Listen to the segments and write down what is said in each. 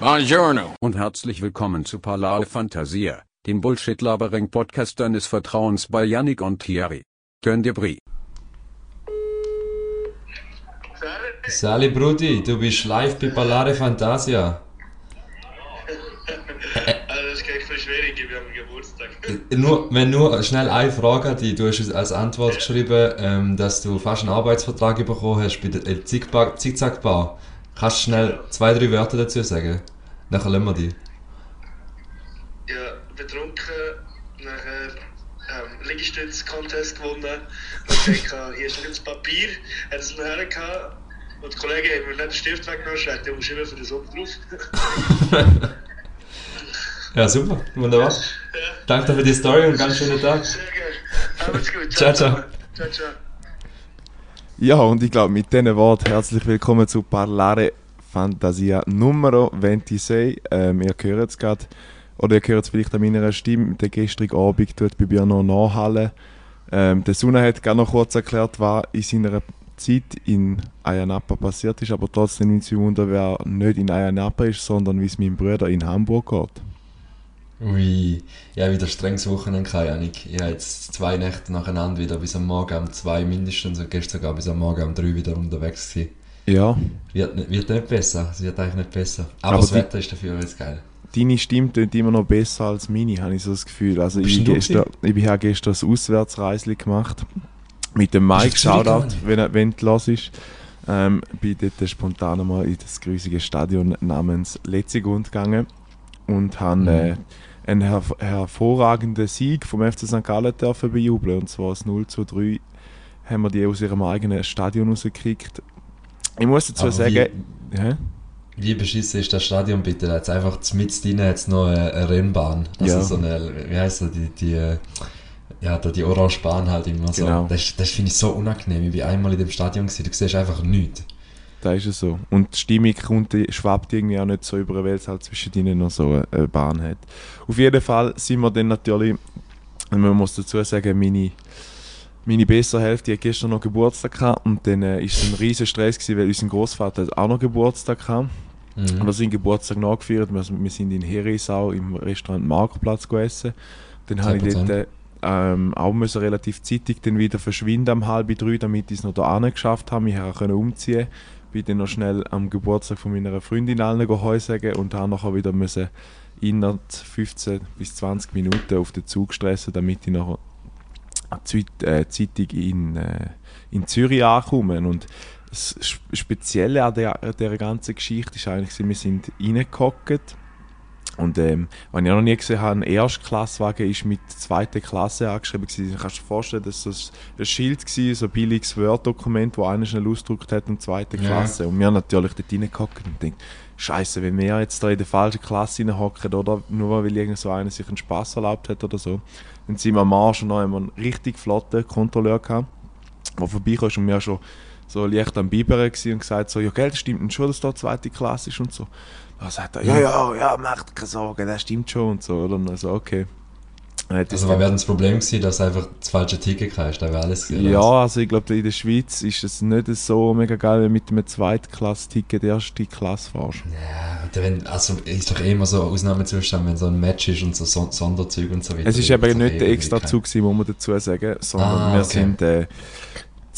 Buongiorno. Und herzlich willkommen zu Parlare Fantasia, dem Bullshit-Labering-Podcast deines Vertrauens bei Yannick und Thierry. Könnt ihr Brie. Sali Brudi, du bist live bei Parlare Fantasia. Also das ist gleich voll schwierig, ich bin am Geburtstag. Nur, wenn nur schnell eine Frage an dich. Du hast als Antwort geschrieben, ähm, dass du fast einen Arbeitsvertrag bekommen hast bei der El Zickzack- Zickzack-Bar. Kannst du schnell zwei, drei Wörter dazu sagen? Nachher lassen wir dich. Ja, betrunken, nachher ähm, Liegestütz-Contest gewonnen. Und ich denke, hier ist noch das Papier, hat es mir hergehabt. Und die Kollegen haben mir nicht den Stift weggenommen, schreibt, du musst immer für den Sommer drauf. Ja, super, wunderbar. Danke für die Story und ganz schönen Tag. Sehr gerne. Alles gut. Ciao, ciao. Ciao, ciao. Ja, und ich glaube, mit diesen Worten herzlich willkommen zu Parlare Fantasia Numero 26. Ähm, ihr hört es gerade, oder ihr hört es vielleicht an meiner Stimme, der gestrige Abend tut bei mir noch nachhallen. Ähm, der Suna hat gerade noch kurz erklärt, was in seiner Zeit in Ayanapa passiert ist, aber trotzdem nimmt sich Wunder, wer nicht in Ayanapa ist, sondern wie es meinem Bruder in Hamburg geht. Ui, ja, wieder strenges Wochenende gehabt, Janik. Ich habe jetzt zwei Nächte nacheinander wieder bis am Morgen um zwei mindestens und gestern sogar bis am Morgen um drei wieder unterwegs gewesen. Ja, Wird, nicht- wird nicht besser, es wird eigentlich nicht besser. Aber, Aber das Wetter ist dafür jetzt geil. deine Stimme klingt immer noch besser als meine, habe ich so das Gefühl. Also Bist ich, gestern, ich habe gestern ein Auswärtsreisli gemacht mit dem Mike, Shoutout, wenn, wenn du los ist. Ähm, bin dort spontan mal in das grusige Stadion namens Letzigund gegangen und habe Mhm. äh, einen herv hervorragenden Sieg vom FC St. Gallen dürfen bejubeln. Und zwar das 0 zu 3 haben wir die aus ihrem eigenen Stadion rausgekriegt. Ich muss dazu Aber sagen, hä? Wie beschissen ist das Stadion bitte? Da hat's einfach mit drin hat's noch eine, eine Rennbahn. Also Ja. so eine, wie heißt das, die, die, ja, da die orange Bahn halt immer so. Genau. Das, das finde ich so unangenehm. Ich bin einmal in dem Stadion gewesen, du siehst einfach nichts. Da ist es so. Und die Stimmung kommt, schwappt irgendwie auch nicht so über, weil es halt zwischen ihnen noch so eine Bahn hat. Auf jeden Fall sind wir dann natürlich, man muss dazu sagen, meine, meine bessere Hälfte hat gestern noch Geburtstag gehabt und dann äh, ist es ein riesen Stress gewesen, weil unser Großvater hat auch noch Geburtstag gehabt. Mhm. Wir sind Geburtstag nachgefeiert. Wir, wir sind in Herisau im Restaurant Marktplatz gegessen. Dann habe ich 10%. dort äh, ähm, auch müssen relativ zeitig dann wieder verschwinden um halb drei, damit ich es noch da geschafft habe, mich her können umziehen. Bin dann noch schnell am Geburtstag von meiner Freundin allen Heu und habe nachher wieder müssen innerhalb 15 bis 20 Minuten auf den Zug stressen, damit ich nachher zeit- äh, zeitig in, äh, in Zürich ankommen. Und das Sp- Spezielle an dieser ganzen Geschichte ist eigentlich, wir sind reingehockt und ähm, was ich auch noch nie gesehen habe, ein Erstklasswagen ist mit zweiter Klasse angeschrieben gewesen. Kannst du dir vorstellen, dass das ein Schild war, so ein billiges Word-Dokument, wo einer schnell ausgedruckt hat und zweite Ja. Klasse. Und wir haben natürlich dort reingehockt und denkt, Scheiße, wenn wir jetzt da in der falschen Klasse hocken oder nur weil irgend so einer sich einen Spaß erlaubt hat oder so, dann sind wir am Marsch und dann haben wir einen richtig flotten Kontrolleur gehabt, der vorbeikam und wir schon so leicht am Bibern gewesen und gesagt so, ja gell, das stimmt schon, dass da zweite Klasse ist und so. Dann sagt er, ja, ja, ja, mach dir keine Sorgen, das stimmt schon und so, oder? Und dann so, okay. Das Also, was wäre das Problem gewesen, dass du einfach das falsche Ticket kriegst? Da wäre alles gewesen, ja, also ich glaube, in der Schweiz ist es nicht so mega geil, wenn du mit einem Zweitklass-Ticket erste Klasse fährst. Ja, wenn, also ist doch eh immer so ein Ausnahmezustand, wenn so ein Match ist und so Son Sonderzüge und so weiter. Es ist eben nicht eh der irgendwie extra kein- Zug, gewesen, muss man dazu sagen, sondern Ah, wir okay. sind äh,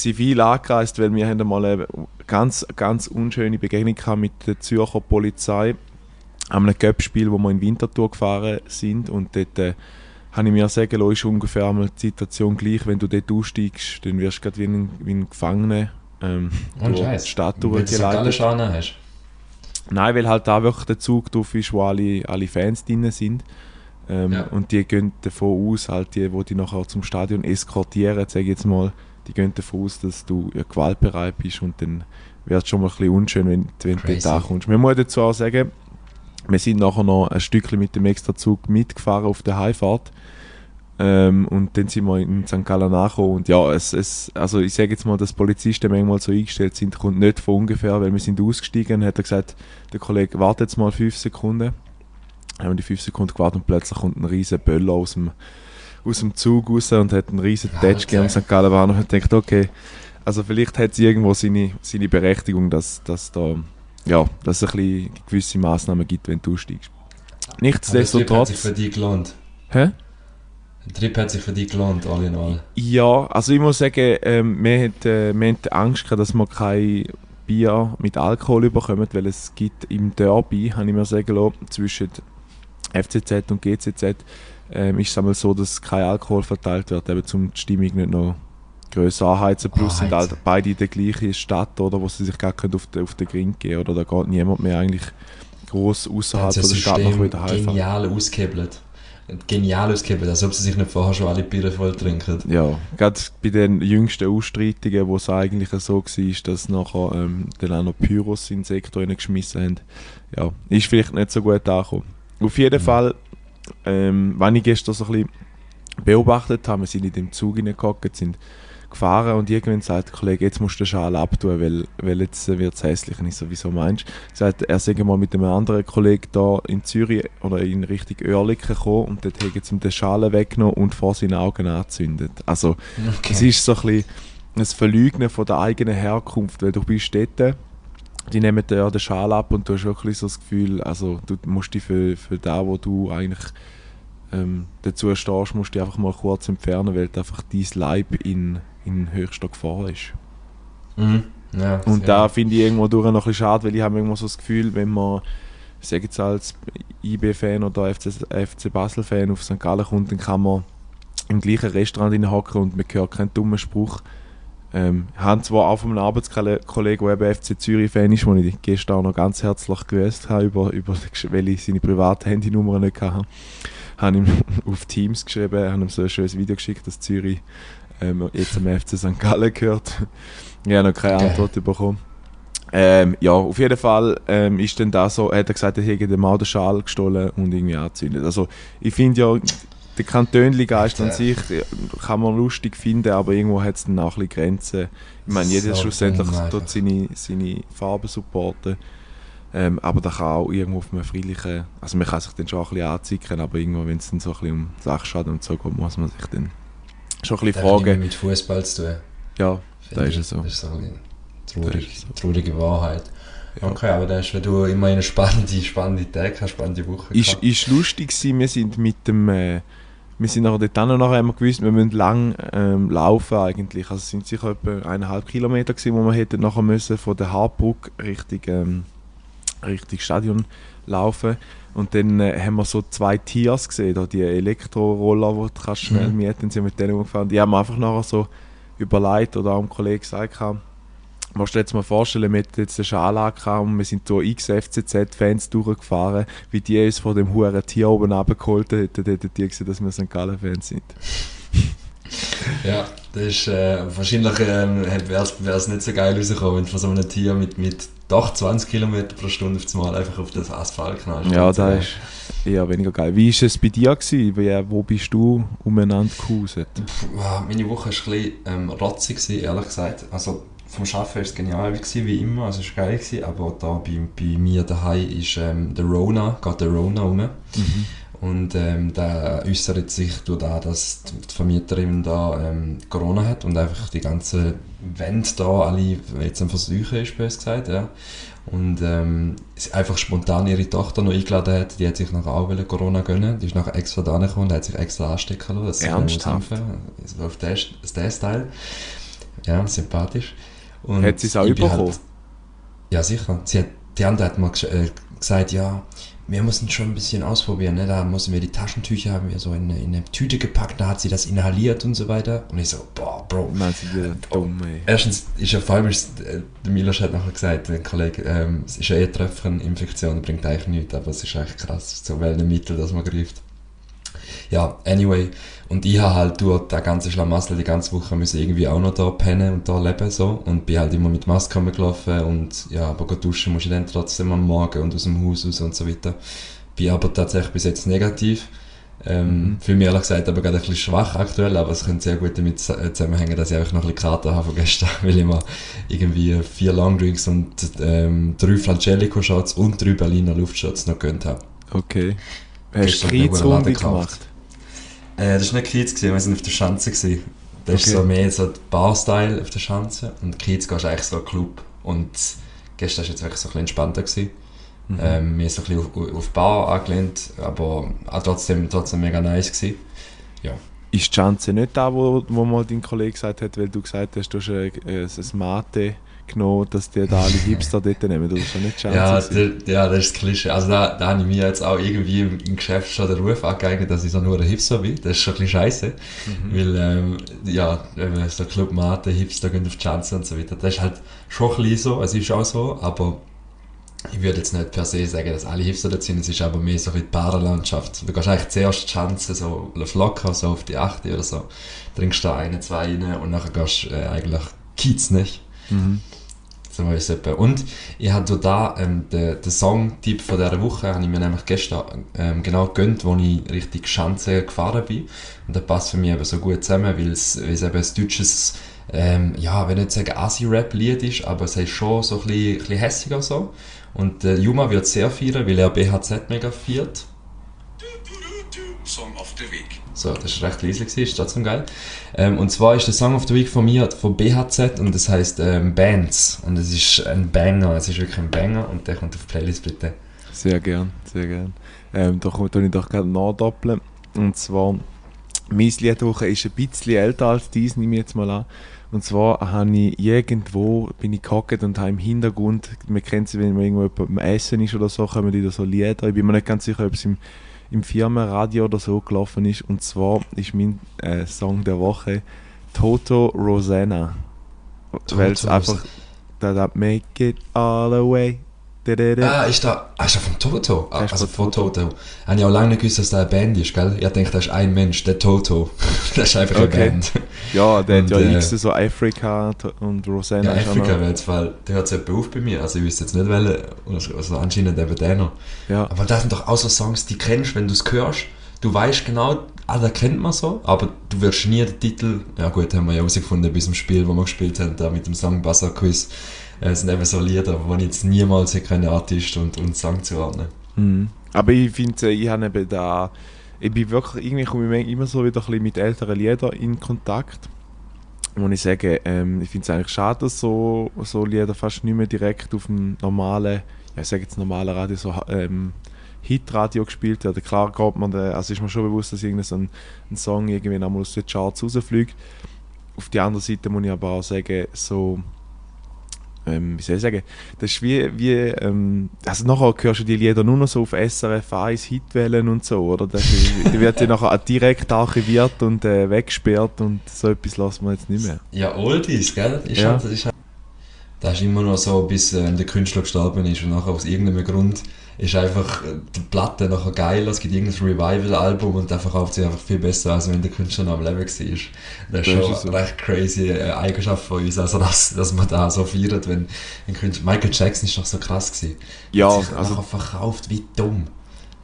zivil angereist, weil wir haben einmal eine ganz, ganz unschöne Begegnung gehabt mit der Zürcher Polizei an einem Cup-Spiel, wo wir in Winterthur gefahren sind und dort äh, habe ich mir sagen lassen, ist ungefähr einmal die Situation gleich, wenn du dort aussteigst, dann wirst du gerade wie ein, wie ein Gefangener ähm, Und durch Scheiß. die Stadt durchgeleitet. hast. Nein, weil halt da wirklich der Zug drauf ist, wo alle, alle Fans drin sind. Ähm, Ja. Und die gehen davon aus, halt die, wo die nachher zum Stadion eskortieren, sage ich jetzt mal, die gehen davon aus, dass du ja, gewaltbereit bist und dann wird es schon mal ein bisschen unschön, wenn, wenn du dort ankommst. Man muss dazu auch sagen, wir sind nachher noch ein Stückchen mit dem Extrazug mitgefahren auf der Heimfahrt. Ähm, und dann sind wir in St. Gallen angekommen und ja, es, es, also ich sage jetzt mal, dass Polizisten manchmal so eingestellt sind, kommt nicht von ungefähr, weil wir sind ausgestiegen, hat er gesagt, der Kollege, wartet jetzt mal fünf Sekunden. Haben wir die fünf Sekunden gewartet und plötzlich kommt ein riesen Böller aus dem, aus dem Zug raus und hat einen riesen Alter. Tätschke am St. Gallen Bahnhof und denkt, okay, also vielleicht hat es irgendwo seine, seine Berechtigung, dass, dass da ja, dass es ein bisschen gewisse Massnahmen gibt, wenn du aussteigst. Aber der Trip hat sich Nichtsdestotrotz. für dich gelohnt. Hä? Der Trip hat sich für dich gelohnt, all in all. Ja, also ich muss sagen, ähm, wir, hat, äh, wir hatten Angst, gehabt, dass wir kein Bier mit Alkohol bekommen, weil es gibt im Derby, habe ich mir sagen lassen, zwischen FCZ und GCZ, ähm, ist es einmal so, dass kein Alkohol verteilt wird, eben um die Stimmung nicht noch grösser anheizen. Plus sind halt beide in der gleichen Stadt, oder, wo sie sich gar nicht auf den, auf den Grind gehen oder da geht niemand mehr eigentlich gross Da außerhalb von das der Stadt noch wieder heimfahren. genial ausgehebelt. Genial ausgehebelt, als ob sie sich nicht vorher schon alle Biere voll trinken. Ja, gerade bei den jüngsten Ausstreitungen, wo es eigentlich so war, dass nachher ähm, dann auch noch Pyros in den Sektor geschmissen haben, ja, ist vielleicht nicht so gut angekommen. Auf jeden Mhm. Fall, ähm, wenn ich gestern so ein bisschen beobachtet habe, wir sind in dem Zug hineingehockt, sind gefahren und irgendwann sagt der Kollege, jetzt musst du den Schal abtun, weil, weil jetzt wird es hässlich. Und ich so, wieso meinst du? Er sagt, er sei mal mit einem anderen Kollegen da in Zürich oder in Richtung Oerlikon gekommen und dort haben sie ihm den Schal weggenommen und vor seinen Augen angezündet. Also, es ist so ein bisschen ein Verleugnen von der eigenen Herkunft, weil du bist dort, die nehmen dir ja den Schal ab und du hast wirklich so das Gefühl, also du musst dich für, für das, wo du eigentlich ähm, dazu stehst, musst du einfach mal kurz entfernen, weil einfach dein Leib in, in höchster Gefahr ist. Mhm. Ja, Und da finde ich irgendwo durch noch ein bisschen schade, weil ich habe irgendwo so das Gefühl, wenn man, ich sage jetzt als IB-Fan oder FC, FC Basel-Fan auf St. Gallen kommt, dann kann man im gleichen Restaurant hocken und man hört keinen dummen Spruch. Ähm, haben zwar auch von einem Arbeitskollegen, der eben FC Zürich-Fan ist, den ich gestern auch noch ganz herzlich gewusst habe, über, über, weil ich seine private Handynummer nicht hatte, habe ihm auf Teams geschrieben, habe ihm so ein schönes Video geschickt, dass Zürich ähm, jetzt am FC St. Gallen gehört. Ich habe noch keine. Antwort bekommen. Ähm, ja, auf jeden Fall ähm, ist dann da so, hat er gesagt, er hätte den Schal gestohlen und irgendwie angezündet. Also ich finde ja, der Kantönli-Geist an sich kann man lustig finden, aber irgendwo hat es dann auch ein bisschen Grenzen. Ich meine, jeder So schlussendlich dort seine, seine Farben supporten. Ähm, aber da kann auch irgendwo auf einem friedlichen, also man kann sich dann schon ein bisschen anzicken, aber irgendwo, wenn es dann so ein bisschen um Sachschaden und so geht, muss man sich dann schon ein bisschen fragen. mit Fußball zu tun. Ja, Da ist es so. Das ist so eine Da traurig, ist es so. traurige Wahrheit. Ja. Okay, aber dann hast du immer eine spannende, spannende eine spannende Woche ist, gehabt. ist lustig gewesen, wir sind mit dem, äh, wir sind nachher dort und nachher wir gewusst, wir müssen lang ähm, laufen eigentlich, also es sind sicher etwa eineinhalb Kilometer gewesen, wo wir hätten nachher müssen von der Hartbrücke Richtung, ähm, Richtung Stadion laufen. Und dann äh, haben wir so zwei Tiers gesehen, da die Elektroroller, die du kannst schnell Mhm. mieten, sind mit denen umgefahren, die haben wir einfach nachher so überlegt oder auch dem Kollegen gesagt, haben, Musst du dir jetzt mal vorstellen, wir hatten jetzt den Schal angehabt und wir sind durch x FCZ-Fans durchgefahren, wie die uns von dem huren Tier oben abgeholt hätten, hätten die gesehen, dass wir St. Gallen-Fans sind. Ja, das ist, äh, wahrscheinlich ähm, wäre es nicht so geil rausgekommen, wenn du von so einem Tier mit, mit doch 20 km pro Stunde auf das Mal einfach auf das Asphalt knallst. Ja, das ist eher weniger geil. Wie war es bei dir? Gewesen? Wie, wo bist du umeinander gehuset? Wow, meine Woche war ein bisschen ähm, rotzig, gewesen, ehrlich gesagt. Also vom Arbeiten war es genial, gewesen, wie immer, also es war geil, gewesen, aber da bei, bei mir daheim ist ähm, der Rona, geht der Rona rum. Und ähm, der äußert sich durch das, dass die Vermieterin da ähm, Corona hat und einfach die ganze Wände da alle jetzt am Versuchen ist, bös gesagt, ja. Und ähm, einfach spontan ihre Tochter noch eingeladen hat, die hat sich nachher auch Corona gönnen. Die ist nachher extra da gekommen und hat sich extra anstecken lassen. Ernsthaft? impfen. Also auf den Style. Ja, sympathisch. Und Hat sie es auch bekommen? Halt, ja, sicher. Sie hat, die andere hat mal äh, gesagt, ja, wir müssen schon ein bisschen ausprobieren. Ne? Da müssen wir die Taschentücher haben wir so in, eine- in eine Tüte gepackt, da hat sie das inhaliert und so weiter. Und ich so, boah, Bro. Du, die dumm, ey? Erstens ist ja vor allem, ist, äh, der Milos hat nachher gesagt, der Kollege, ähm, es ist ja eh Tröpfcheninfektion, bringt eigentlich nichts, aber es ist echt krass, zu welchen Mittel das man greift. Ja, anyway. Und ich habe halt durch das ganze Schlamassel die ganze Woche müssen irgendwie auch noch da pennen und da leben so. Und bin halt immer mit Maske rumgelaufen und ja, aber duschen muss ich dann trotzdem am Morgen und aus dem Haus raus und so weiter. Bin aber tatsächlich bis jetzt negativ. Ähm, Fühle mich ehrlich gesagt aber gerade ein bisschen schwach aktuell, aber es könnte sehr gut damit äh, zusammenhängen, dass ich einfach noch ein bisschen Kater habe von gestern, weil ich mir irgendwie vier Longdrinks und ähm, drei Frangelico-Shots und drei Berliner Luftshots noch gönnt habe. Okay. Hast du Kreuzrunde gemacht? Äh, das war nicht Kiez, gewesen, wir sind auf der Schanze. Gewesen. Das Okay. ist so mehr so Bar-Style auf der Schanze und Kiez gehst eigentlich so ein Club. Und Gestern war jetzt wirklich so ein bisschen entspannter. Gewesen. Ähm, mir ist so ein bisschen auf, auf Bar angelehnt, aber auch trotzdem, trotzdem mega nice gewesen. Ja. Ist die Chance nicht da, wo, wo mal dein Kollege gesagt hat, weil du gesagt hast, du hast ein, ein, ein Mate genommen, dass die da alle Hipster dort nehmen? Das ist ja nicht Chance. Ja, der, ja, das ist das Klischee. Also da, da habe ich mir jetzt auch irgendwie im, im Geschäft schon den Ruf angeeignet, dass ich so nur ein Hipster bin. Das ist schon ein bisschen scheiße. Weil, ähm, ja, so Club Mate, Hipster gehen auf die Chance und so weiter. Das ist halt schon ein bisschen so, es ist auch so, aber ich würde jetzt nicht per se sagen, dass alle Hipster dort sind, es ist aber mehr so wie die Barlandschaft. Du gehst eigentlich zuerst die Chance so auf locker, so auf die 8 oder so, trinkst da eine, zwei rein und nachher gehst äh, eigentlich Kiez nicht. So es etwa. Und ich habe da ähm, den, den Songtipp von dieser Woche, habe ich mir nämlich gestern ähm, genau gegönnt, wo ich richtig Schanze gefahren bin. Und das passt für mich eben so gut zusammen, weil es, eben ein deutsches, ähm, ja, wenn ich nicht sagen Asi-Rap-Lied ist, aber es ist schon so ein bisschen, hässiger so. Und äh, Juma wird sehr feiern, weil er BHZ mega feiert. Song of the Week. So, das war recht leise, ist trotzdem geil. Ähm, und zwar ist der Song of the Week von mir, von BHZ, und das heißt ähm, Bands. Und es ist ein Banger, es ist wirklich ein Banger, und der kommt auf die Playlist bitte. Sehr gern, sehr gern. Ähm, da kommt ich doch gerade nachdoppeln. Und zwar, mein Lied der Woche ist ein bisschen älter als dies, nehme ich jetzt mal an. Und zwar habe ich irgendwo, bin ich gehockt und habe im Hintergrund, man kennt sie, wenn man irgendwo beim Essen ist oder so, kommen die da so Lieder. Ich bin mir nicht ganz sicher, ob es im, im Firmenradio oder so gelaufen ist. Und zwar ist mein äh, Song der Woche Toto Rosanna. Weil es einfach, da, da, make it all away. Ah, ist da, ah, ist da vom Toto? Ah, also von von Toto. Habe ich auch lange nicht gewusst, dass das eine Band ist, gell? Ich denke, das ist ein Mensch, der Toto. das ist einfach Okay. eine Band. Ja, der hat Und, ja äh, X, so Afrika und Rosanna. Ja, Afrika wäre jetzt, weil der hört jemand auf bei mir. Also ich wüsste jetzt nicht, welche. Also also anscheinend eben der noch. Ja, Aber das sind doch auch so Songs, die kennst, wenn du es hörst. Du weißt genau, ah, da kennt man so, aber du wirst nie den Titel. Ja gut, haben wir ja herausgefunden bei diesem Spiel, wo wir gespielt haben, da mit dem Song Buzzer Quiz. Äh, sind eben so Lieder, wo ich jetzt niemals hätte Artist und, und Song zuordnen. Mhm. Aber ich finde, ich habe eben da, ich bin wirklich, irgendwie komme ich immer so wieder ein mit älteren Liedern in Kontakt. Und ich sage, ähm, ich finde es eigentlich schade, dass so, so Lieder fast nicht mehr direkt auf dem normalen, ich sage jetzt normalen Radio, so ähm, Hitradio gespielt werden. Klar geht man, da, also ist mir schon bewusst, dass irgendein so ein, ein Song irgendwie einmal aus den Charts rausfliegt. Auf die andere Seite muss ich aber auch sagen, so, ähm, wie soll ich sagen, das ist wie, wie ähm, also nachher hörst du die Lieder nur noch so auf SRF 1 Hitwellen und so, oder? Das, ist- die wird ja nachher direkt archiviert und äh, weggesperrt und so etwas lassen wir jetzt nicht mehr. Ja, Oldies, gell? Ist Ja. halt, das ist halt, das ist immer noch so, bis äh, der Künstler gestorben ist und nachher aus irgendeinem Grund ist einfach äh, die Platte nachher geil, es gibt irgendein Revival-Album und der verkauft sich einfach viel besser, als wenn der Künstler noch am Leben war. Das ist Das schon ist so. eine recht crazy äh, Eigenschaft von uns, also dass, dass man da so feiert, wenn ein Künstler... Michael Jackson ist doch so krass gewesen. Ja, Hat sich also- verkauft wie dumm.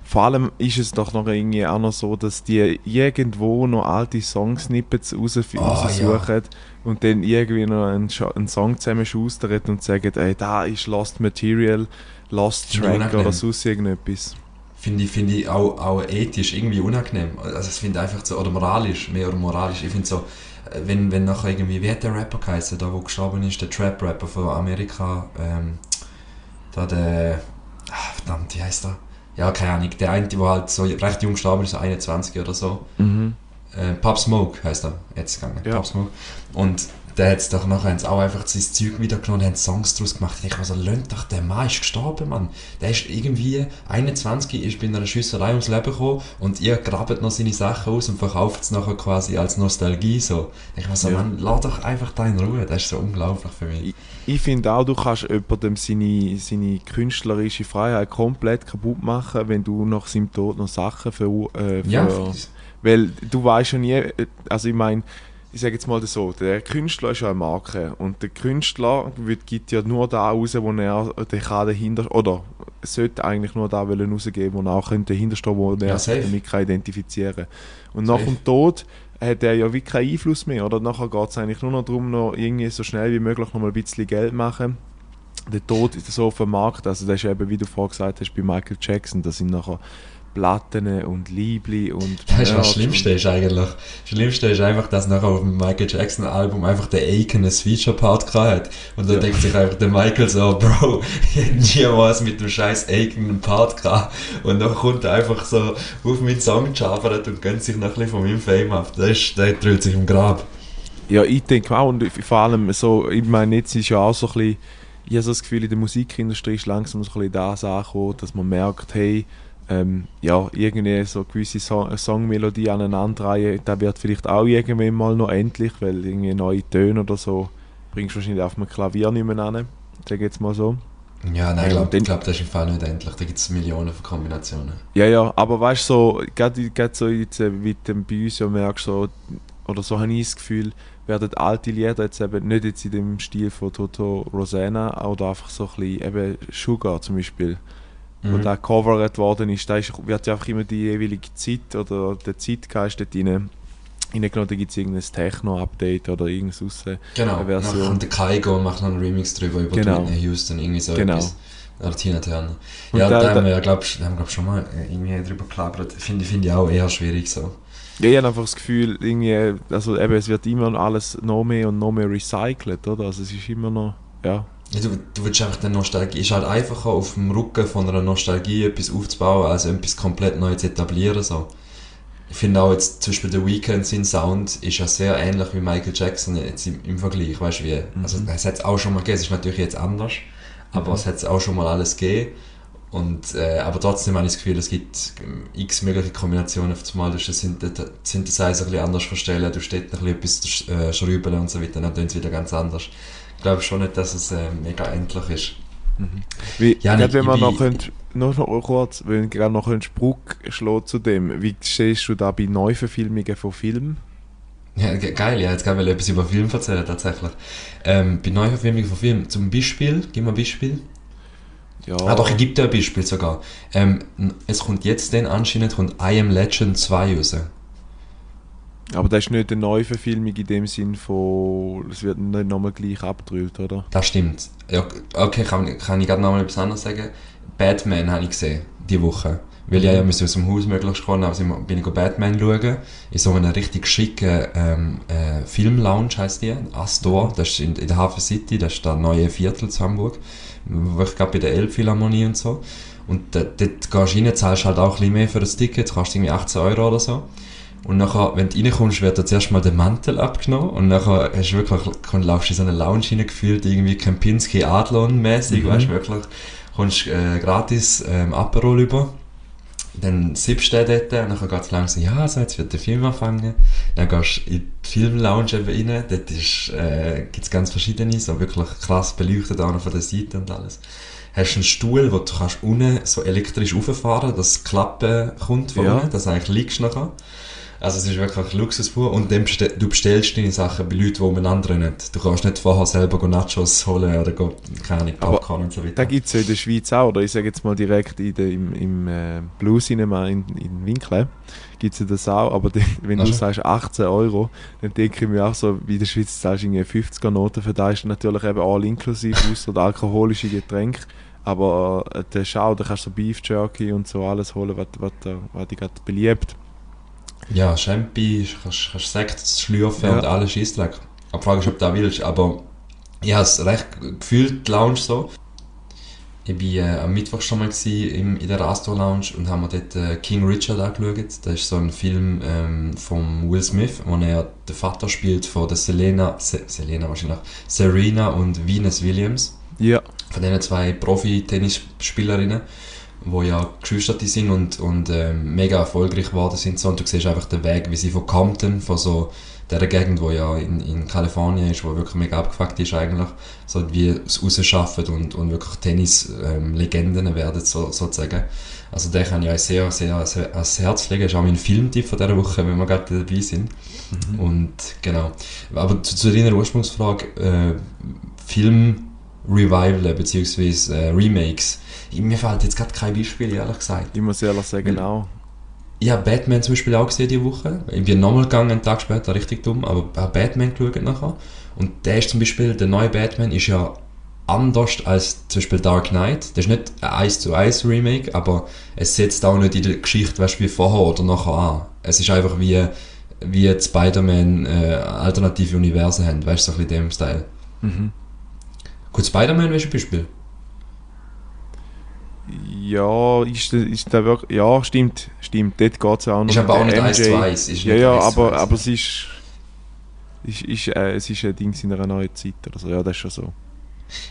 Vor allem ist es doch noch irgendwie auch noch so, dass die irgendwo noch alte Songsnippets Ah, raussuchen und dann irgendwie noch einen, einen Song zusammenschustern und sagen, ey, da ist Lost Material, Lost Track oder sonst irgendetwas. Finde ich, finde ich auch, auch ethisch irgendwie unangenehm. Also ich finde einfach so, oder moralisch, mehr oder moralisch. Ich finde so, wenn, wenn nachher irgendwie, wie hat der Rapper geheißen, da wo gestorben ist, der Trap-Rapper von Amerika, ähm, da der, ah, verdammt, wie heißt der? Ja, keine Ahnung, der eine, der halt so recht jung gestorben ist, so 21 oder so. Mhm. Äh, Pop Smoke heißt er, jetzt gegangen, Ja. Pop Smoke. Und der hat doch nachher haben sie auch einfach sein Zeug wieder genommen und haben Songs daraus gemacht. Ich denke mir so, lönt doch, der Mann ist gestorben, Mann. Der ist irgendwie 21, ist bei einer Schüsserei ums Leben gekommen und ihr grabt noch seine Sachen aus und verkauft es nachher quasi als Nostalgie so. Ich mir so, Ja. Mann, lass doch einfach da in Ruhe. Das ist so unglaublich für mich. Ich, ich finde auch, du kannst jemandem seine, seine künstlerische Freiheit komplett kaputt machen, wenn du nach seinem Tod noch Sachen für, äh, für Ja, Weil du weißt ja nie, äh, also ich meine, ich sage jetzt mal das so, der Künstler ist ja eine Marke und der Künstler gibt ja nur da raus, wo er der kann dahinter, oder sollte eigentlich nur da wollen rausgeben, wo er auch könnte dahinterstehen, wo er Ja, damit kann identifizieren Und nach Safe. dem Tod hat er ja wie keinen Einfluss mehr, oder? Nachher geht es eigentlich nur noch darum, noch irgendwie so schnell wie möglich noch mal ein bisschen Geld machen der Tod ist so auf dem Markt, also das ist eben, wie du vorhin gesagt hast, bei Michael Jackson, da sind nachher Platten und Liebli und Weißt du, was das Schlimmste ist eigentlich? Das Schlimmste ist einfach, dass nachher auf dem Michael Jackson Album einfach der Aiken ein Feature-Part hat. Und dann Ja. denkt sich einfach der Michael so, Bro, ich hätte niemals mit dem scheiß Aiken einen Part gehabt. Und dann kommt er einfach so auf meinen Song geschaffert und gönnt sich noch ein bisschen von meinem Fame ab. Das ist, der drüllt sich im Grab. Ja, ich denke auch und vor allem so, ich meine, jetzt ist ja auch so ein bisschen, ich habe so das Gefühl, in der Musikindustrie ist langsam so ein bisschen das angekommen, dass man merkt, hey, ähm, ja, irgendwie so gewisse so Songmelodie aneinanderreihen, da wird vielleicht auch irgendwann mal noch endlich, weil irgendwie neue Töne oder so bringst du wahrscheinlich auf dem Klavier nicht mehr an, sag jetzt mal so. Ja, nein, ich Ja, glaube, glaub, das ist im Fall nicht endlich. Da gibt es Millionen von Kombinationen. Ja, ja, aber weißt du, so, gerade gerade so jetzt äh, mit dem bei uns ja merkst du so, oder so habe ich das Gefühl, werden alte Lieder jetzt eben nicht jetzt in dem Stil von Toto Rosanna oder einfach so ein bisschen, eben Sugar zum Beispiel, wo Mhm. da gecovert worden ist, da ist, wird ja einfach immer die jeweilige Zeit oder der Zeitgeist dort rein, reingenommen, da gibt es irgendein Techno-Update oder irgendwas raus. Genau, Version. kommt der Kaigo und macht noch einen Remix drüber über Genau. Whitney Houston, irgendwie so Genau. etwas. Oder Tina Turner. Und ja, da- da, haben wir ja, glaub, ich- glaub, schon mal äh, irgendwie drüber gelabert. Finde find ich auch eher schwierig so. Ja, ich habe einfach das Gefühl, irgendwie, also eben, es wird immer alles noch mehr und noch mehr recycelt, oder? Also es ist immer noch, ja, Ja, du, du willst einfach den Nostalgie. ist halt einfacher auf dem Rücken von einer Nostalgie etwas aufzubauen, als etwas komplett neu zu etablieren. So. Ich finde auch jetzt zum Beispiel der Weeknd, sein Sound ist ja sehr ähnlich wie Michael Jackson jetzt im, im Vergleich. Weißt du wie? Also, es hat es auch schon mal gegeben, es ist natürlich jetzt anders, aber es hat es auch schon mal alles gegeben. Und, äh, aber trotzdem habe ich das Gefühl, es gibt x mögliche Kombinationen. Auf einmal du den Synth- Synthesizer ein bisschen anders verstellen, du steht ein bisschen etwas äh, schrübeln und so weiter, dann tönt es wieder ganz anders. Ich glaube schon nicht, dass es äh, mega endlich ist. Wie, Ja, nicht, wenn man ich noch, könnt, noch, noch kurz, wenn gerade noch könntest Brücke schlagen zu dem, wie stehst du da bei Neuverfilmungen von Filmen? Ja, ge- geil, ja, jetzt kann ich etwas über Film erzählen, tatsächlich. Ähm, bei Neuverfilmungen von Filmen, zum Beispiel, gib mir ein Beispiel. Ja, Ah, doch, ich gebe dir ein Beispiel sogar. Ähm, es kommt jetzt dann anscheinend kommt I Am Legend 2 raus. Aber das ist nicht eine Neuverfilmung in dem Sinn von, es wird nicht nochmal gleich abgedrüllt, oder? Das stimmt. Ja, okay, kann, kann ich gerade noch mal etwas anderes sagen? Batman habe ich gesehen, die Woche. Weil ich ja aus dem Haus möglichst kommen, aber sind- bin ich Batman schauen. In so einem richtig schicken ähm, äh, Filmlounge heisst die, Astor. Das ist in, in der Hafen City, das ist der neue Viertel zu Hamburg. Ich glaube bei der Elbphilharmonie und so. Und da, dort gehst du rein, zahlst halt auch ein bisschen mehr für das Ticket, kostet irgendwie 18 Euro oder so. Und nachher, wenn du reinkommst, wird dir zuerst mal der Mantel abgenommen und nachher hast du wirklich, komm, laufst du in so eine Lounge hineingefühlt, irgendwie Kempinski Adlon-mäßig, Mhm. weißt du, wirklich, kommst äh, gratis ähm, Aperol über. Dann siebst du dort und dann geht es langsam, ja, also jetzt wird der Film anfangen. Dann gehst du in die Filmlounge eben rein, dort ist, äh, gibt es ganz verschiedene, so wirklich krass beleuchtet auch noch von der Seite und alles. Hast einen Stuhl, wo du kannst unten so elektrisch rauffahren, dass die Klappe kommt von Ja. unten, dass du eigentlich liegst nachher. Also es ist wirklich Luxus pur. Und du bestellst deine Sachen bei Leuten, die umeinander rennen. Du kannst nicht vorher selber Nachos holen oder go, keine Popcorn und so weiter. Da gibt es ja in der Schweiz auch, oder ich sage jetzt mal direkt in der, im, im äh, Blue Cinema in, in Winkle, gibt es ja das auch, aber die, wenn Ach du so. sagst 18 Euro, dann denke ich mir auch so, wie in der Schweiz zahlst du irgendwie 50er Noten, für da ist natürlich eben all inklusive, außer alkoholische Getränke, aber äh, der Schau, da kannst du so Beef Jerky und so alles holen, was, was dich gerade beliebt. Ja, Champi, kannst, kannst Sekt schlürfen Ja. und alles Scheissdreck. Aber die Frage ist, ob du das willst. Aber ich habe es recht gefühlt, die Lounge so. Ich war äh, am Mittwoch schon mal im, in der Astor Lounge und haben mir dort äh, King Richard angeschaut. Das ist so ein Film ähm, von Will Smith, wo er den Vater spielt von der Selena, Se Selena wahrscheinlich, Serena und Venus Williams Ja, von diesen zwei Profi-Tennisspielerinnen, die ja Geschwister sind und, und ähm, mega erfolgreich geworden sind. So. Und du siehst einfach den Weg, wie sie von Compton, von so der Gegend, wo ja in, in Kalifornien ist, wo wirklich mega abgefuckt ist eigentlich, so wie es rausschaffen und, und wirklich Tennis-Legenden werden, so, sozusagen. Also den kann ich euch sehr, sehr, ans Herz legen. Das ist auch mein Filmtipp von dieser Woche, wenn wir gerade dabei sind. Und genau. Aber zu, zu deiner Ursprungsfrage, äh, Film-Revival bzw. Äh, Remakes. Mir fällt jetzt gerade kein Beispiel, ehrlich gesagt. ich muss ehrlich sagen, auch. Ich habe Batman zum Beispiel auch gesehen diese Woche. Ich bin nochmal gegangen, einen Tag später, richtig dumm, aber habe Batman geschaut nachher. Und der ist zum Beispiel, der neue Batman ist ja anders als zum Beispiel Dark Knight. Das ist nicht ein 1 zu 1 Remake, aber es setzt auch nicht in der Geschichte weißt, wie vorher oder nachher an. Es ist einfach wie, wie Spider-Man äh, alternative Universen haben, weißt du, so ein bisschen in dem Style. Mhm. Gut, Spider-Man ist ein Beispiel. Ja, ist, ist der wirklich. Ja, stimmt. Stimmt. Dort geht es auch noch. Ist aber auch nicht 1 MJ. zu 1. Ist Ja, ja, 1 zu aber, 1. aber es ist. ist, ist äh, es ist ein Ding in einer neuen Zeit oder so. Ja, das ist schon so.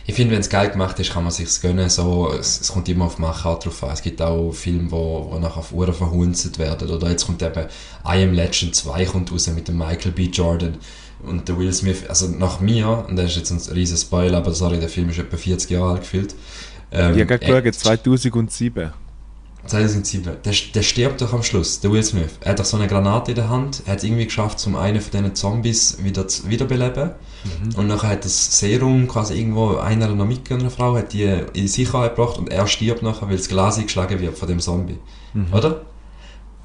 Ich finde, wenn es geil gemacht ist, kann man sich's gönnen. So, es, es kommt immer auf Machart drauf an. Es gibt auch Filme, wo, wo nachher auf Uhren verhunzt werden. Oder jetzt kommt eben I Am Legend 2 kommt raus mit dem Michael B. Jordan und der Will Smith. Also nach mir, und das ist jetzt ein riesen Spoiler, aber sorry, der Film ist etwa 40 Jahre alt gefühlt. Ähm, ich habe äh, gerade geschaut, 2007. 2007. Der, der stirbt doch am Schluss, der Will Smith. Er hat doch so eine Granate in der Hand. Er hat es irgendwie geschafft, um einen von diesen Zombies wieder zu wiederbeleben. Und nachher hat das Serum quasi irgendwo einer noch mitgegeben, eine Frau, hat die in Sicherheit gebracht und er stirbt nachher, weil das Glas eingeschlagen wird von dem Zombie. Oder?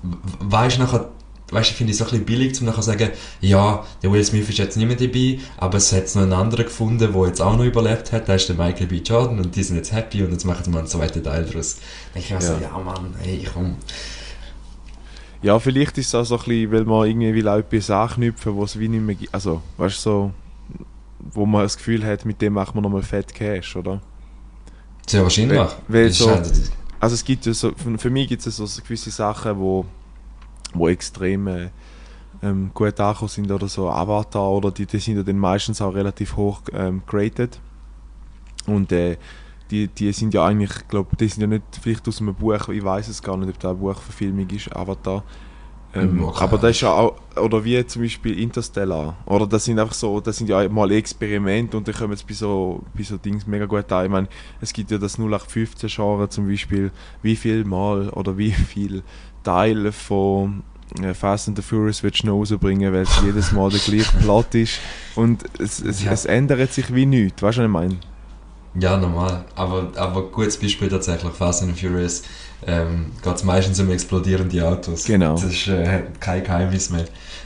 W- Weißt du, nachher, weißt du, finde ich so ein bisschen billig, um nachher zu sagen, ja, der Will Smith ist jetzt nicht mehr dabei, aber es hat noch einen anderen gefunden, der jetzt auch noch überlebt hat, der ist der Michael B. Jordan und die sind jetzt happy und jetzt machen sie mal einen zweiten Teil daraus. Dann denke ich mir so, Ja. ja Mann, hey, komm. Ja, vielleicht ist es auch so ein bisschen, weil man irgendwie will auch etwas anknüpfen, wo es wie nicht mehr gibt. Also, weißt du, so, wo man das Gefühl hat, mit dem macht man nochmal Fett Cash, oder? Sehr wahrscheinlich. Weil- weil so- Also es gibt ja so, für, für mich gibt es so gewisse Sachen, wo, wo extrem äh, ähm, gut angekommen sind oder so Avatar oder die, die sind ja dann meistens auch relativ hoch ähm, graded und äh, die, die sind ja eigentlich, ich glaube, die sind ja nicht vielleicht aus einem Buch, ich weiß es gar nicht, ob das eine Buchverfilmung ist, Avatar. Ähm, okay. Aber das ist ja auch, oder wie zum Beispiel Interstellar, oder das sind einfach so, das sind ja mal Experimente und dann kommen jetzt bei so, bei so Dings mega gut an. Ich meine, es gibt ja das 0815-Genre zum Beispiel, wie viel Mal oder wie viel Teil von äh, Fast and the Furious willst du noch rausbringen, weil es jedes Mal der gleiche Plot ist und es, es, Ja. es ändert sich wie nichts, weißt du, was ich meine? Ja, normal. Aber, aber gutes Beispiel tatsächlich, Fast and Furious, ähm, geht es meistens um explodierende Autos. Genau. Das ist äh, kein Geheimnis mehr.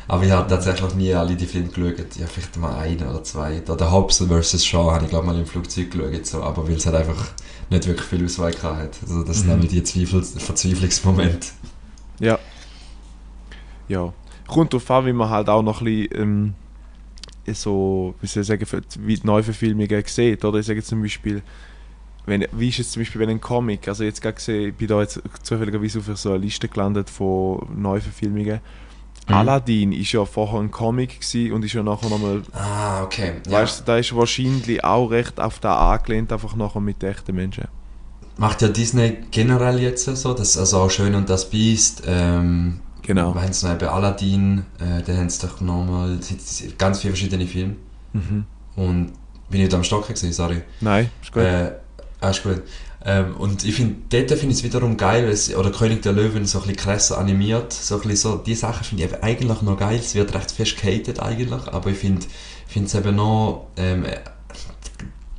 Aber ich habe tatsächlich nie alle die Filme geschaut. Ich habe vielleicht mal einen oder zwei. Da der Hobbs vs. Shaw habe ich glaube mal im Flugzeug geschaut, so, aber weil es halt einfach nicht wirklich viel Auswahl gehabt hat. Also das sind Mhm. nämlich die Zweifel Verzweiflungsmomente. Ja. Ja. Kommt darauf an, wie man halt auch noch ein bisschen ähm, so, wie soll ich sagen, wie die Neuverfilmungen sieht. Oder ich sage jetzt zum Beispiel, wenn, wie ist es zum Beispiel, wenn ein Comic, also jetzt gerade gesehen, ich bin da jetzt zufälligerweise auf so einer Liste gelandet von Neuverfilmungen. Mhm. Aladdin ist ja vorher ein Comic gewesen und ist ja nachher nochmal, Ah, okay. Ja. weißt du, da ist wahrscheinlich auch recht auf da angelehnt, einfach nachher mit echten Menschen. Macht ja Disney generell jetzt so, das also auch Schön und das Biest, ähm, Genau. Wir haben es noch eben Aladdin, äh, da haben sie doch nochmal ganz viele verschiedene Filme. Mhm. Und bin ich da am Stocken gewesen, sorry. Nein, ist gut. Äh, ah, ist gut. Ähm, und ich finde, dort finde ich es wiederum geil, es, oder König der Löwen so ein bisschen krasser animiert, so ein bisschen so, die Sachen finde ich eigentlich noch geil, es wird recht fest gehatet eigentlich, aber ich finde finde es eben noch, ähm,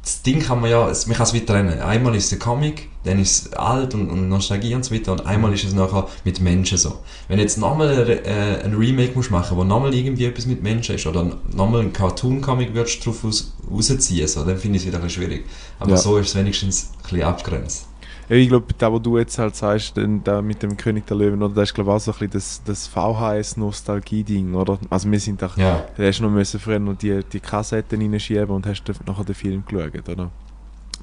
das Ding kann man ja, man kann es wie trennen. Einmal ist es ein Comic, dann ist es alt und, und Nostalgie und so weiter und einmal ist es nachher mit Menschen so. Wenn du jetzt nochmal ein, äh, ein Remake musst machen, wo nochmal irgendwie etwas mit Menschen ist oder nochmal ein Cartoon-Comic würdest drauf aus, rausziehen, so, dann finde ich es wieder ein bisschen schwierig. Aber Ja. so ist es wenigstens ein bisschen abgrenzt. Ja, ich glaube, da, wo du jetzt halt sagst, denn da mit dem König der Löwen, oder, das ist, glaube ich, auch so ein bisschen das, das VHS-Nostalgie-Ding, oder? Also, wir sind doch, Ja. du hast noch müssen früher noch die, die Kassetten reinschieben und hast dann nachher den Film geschaut, oder?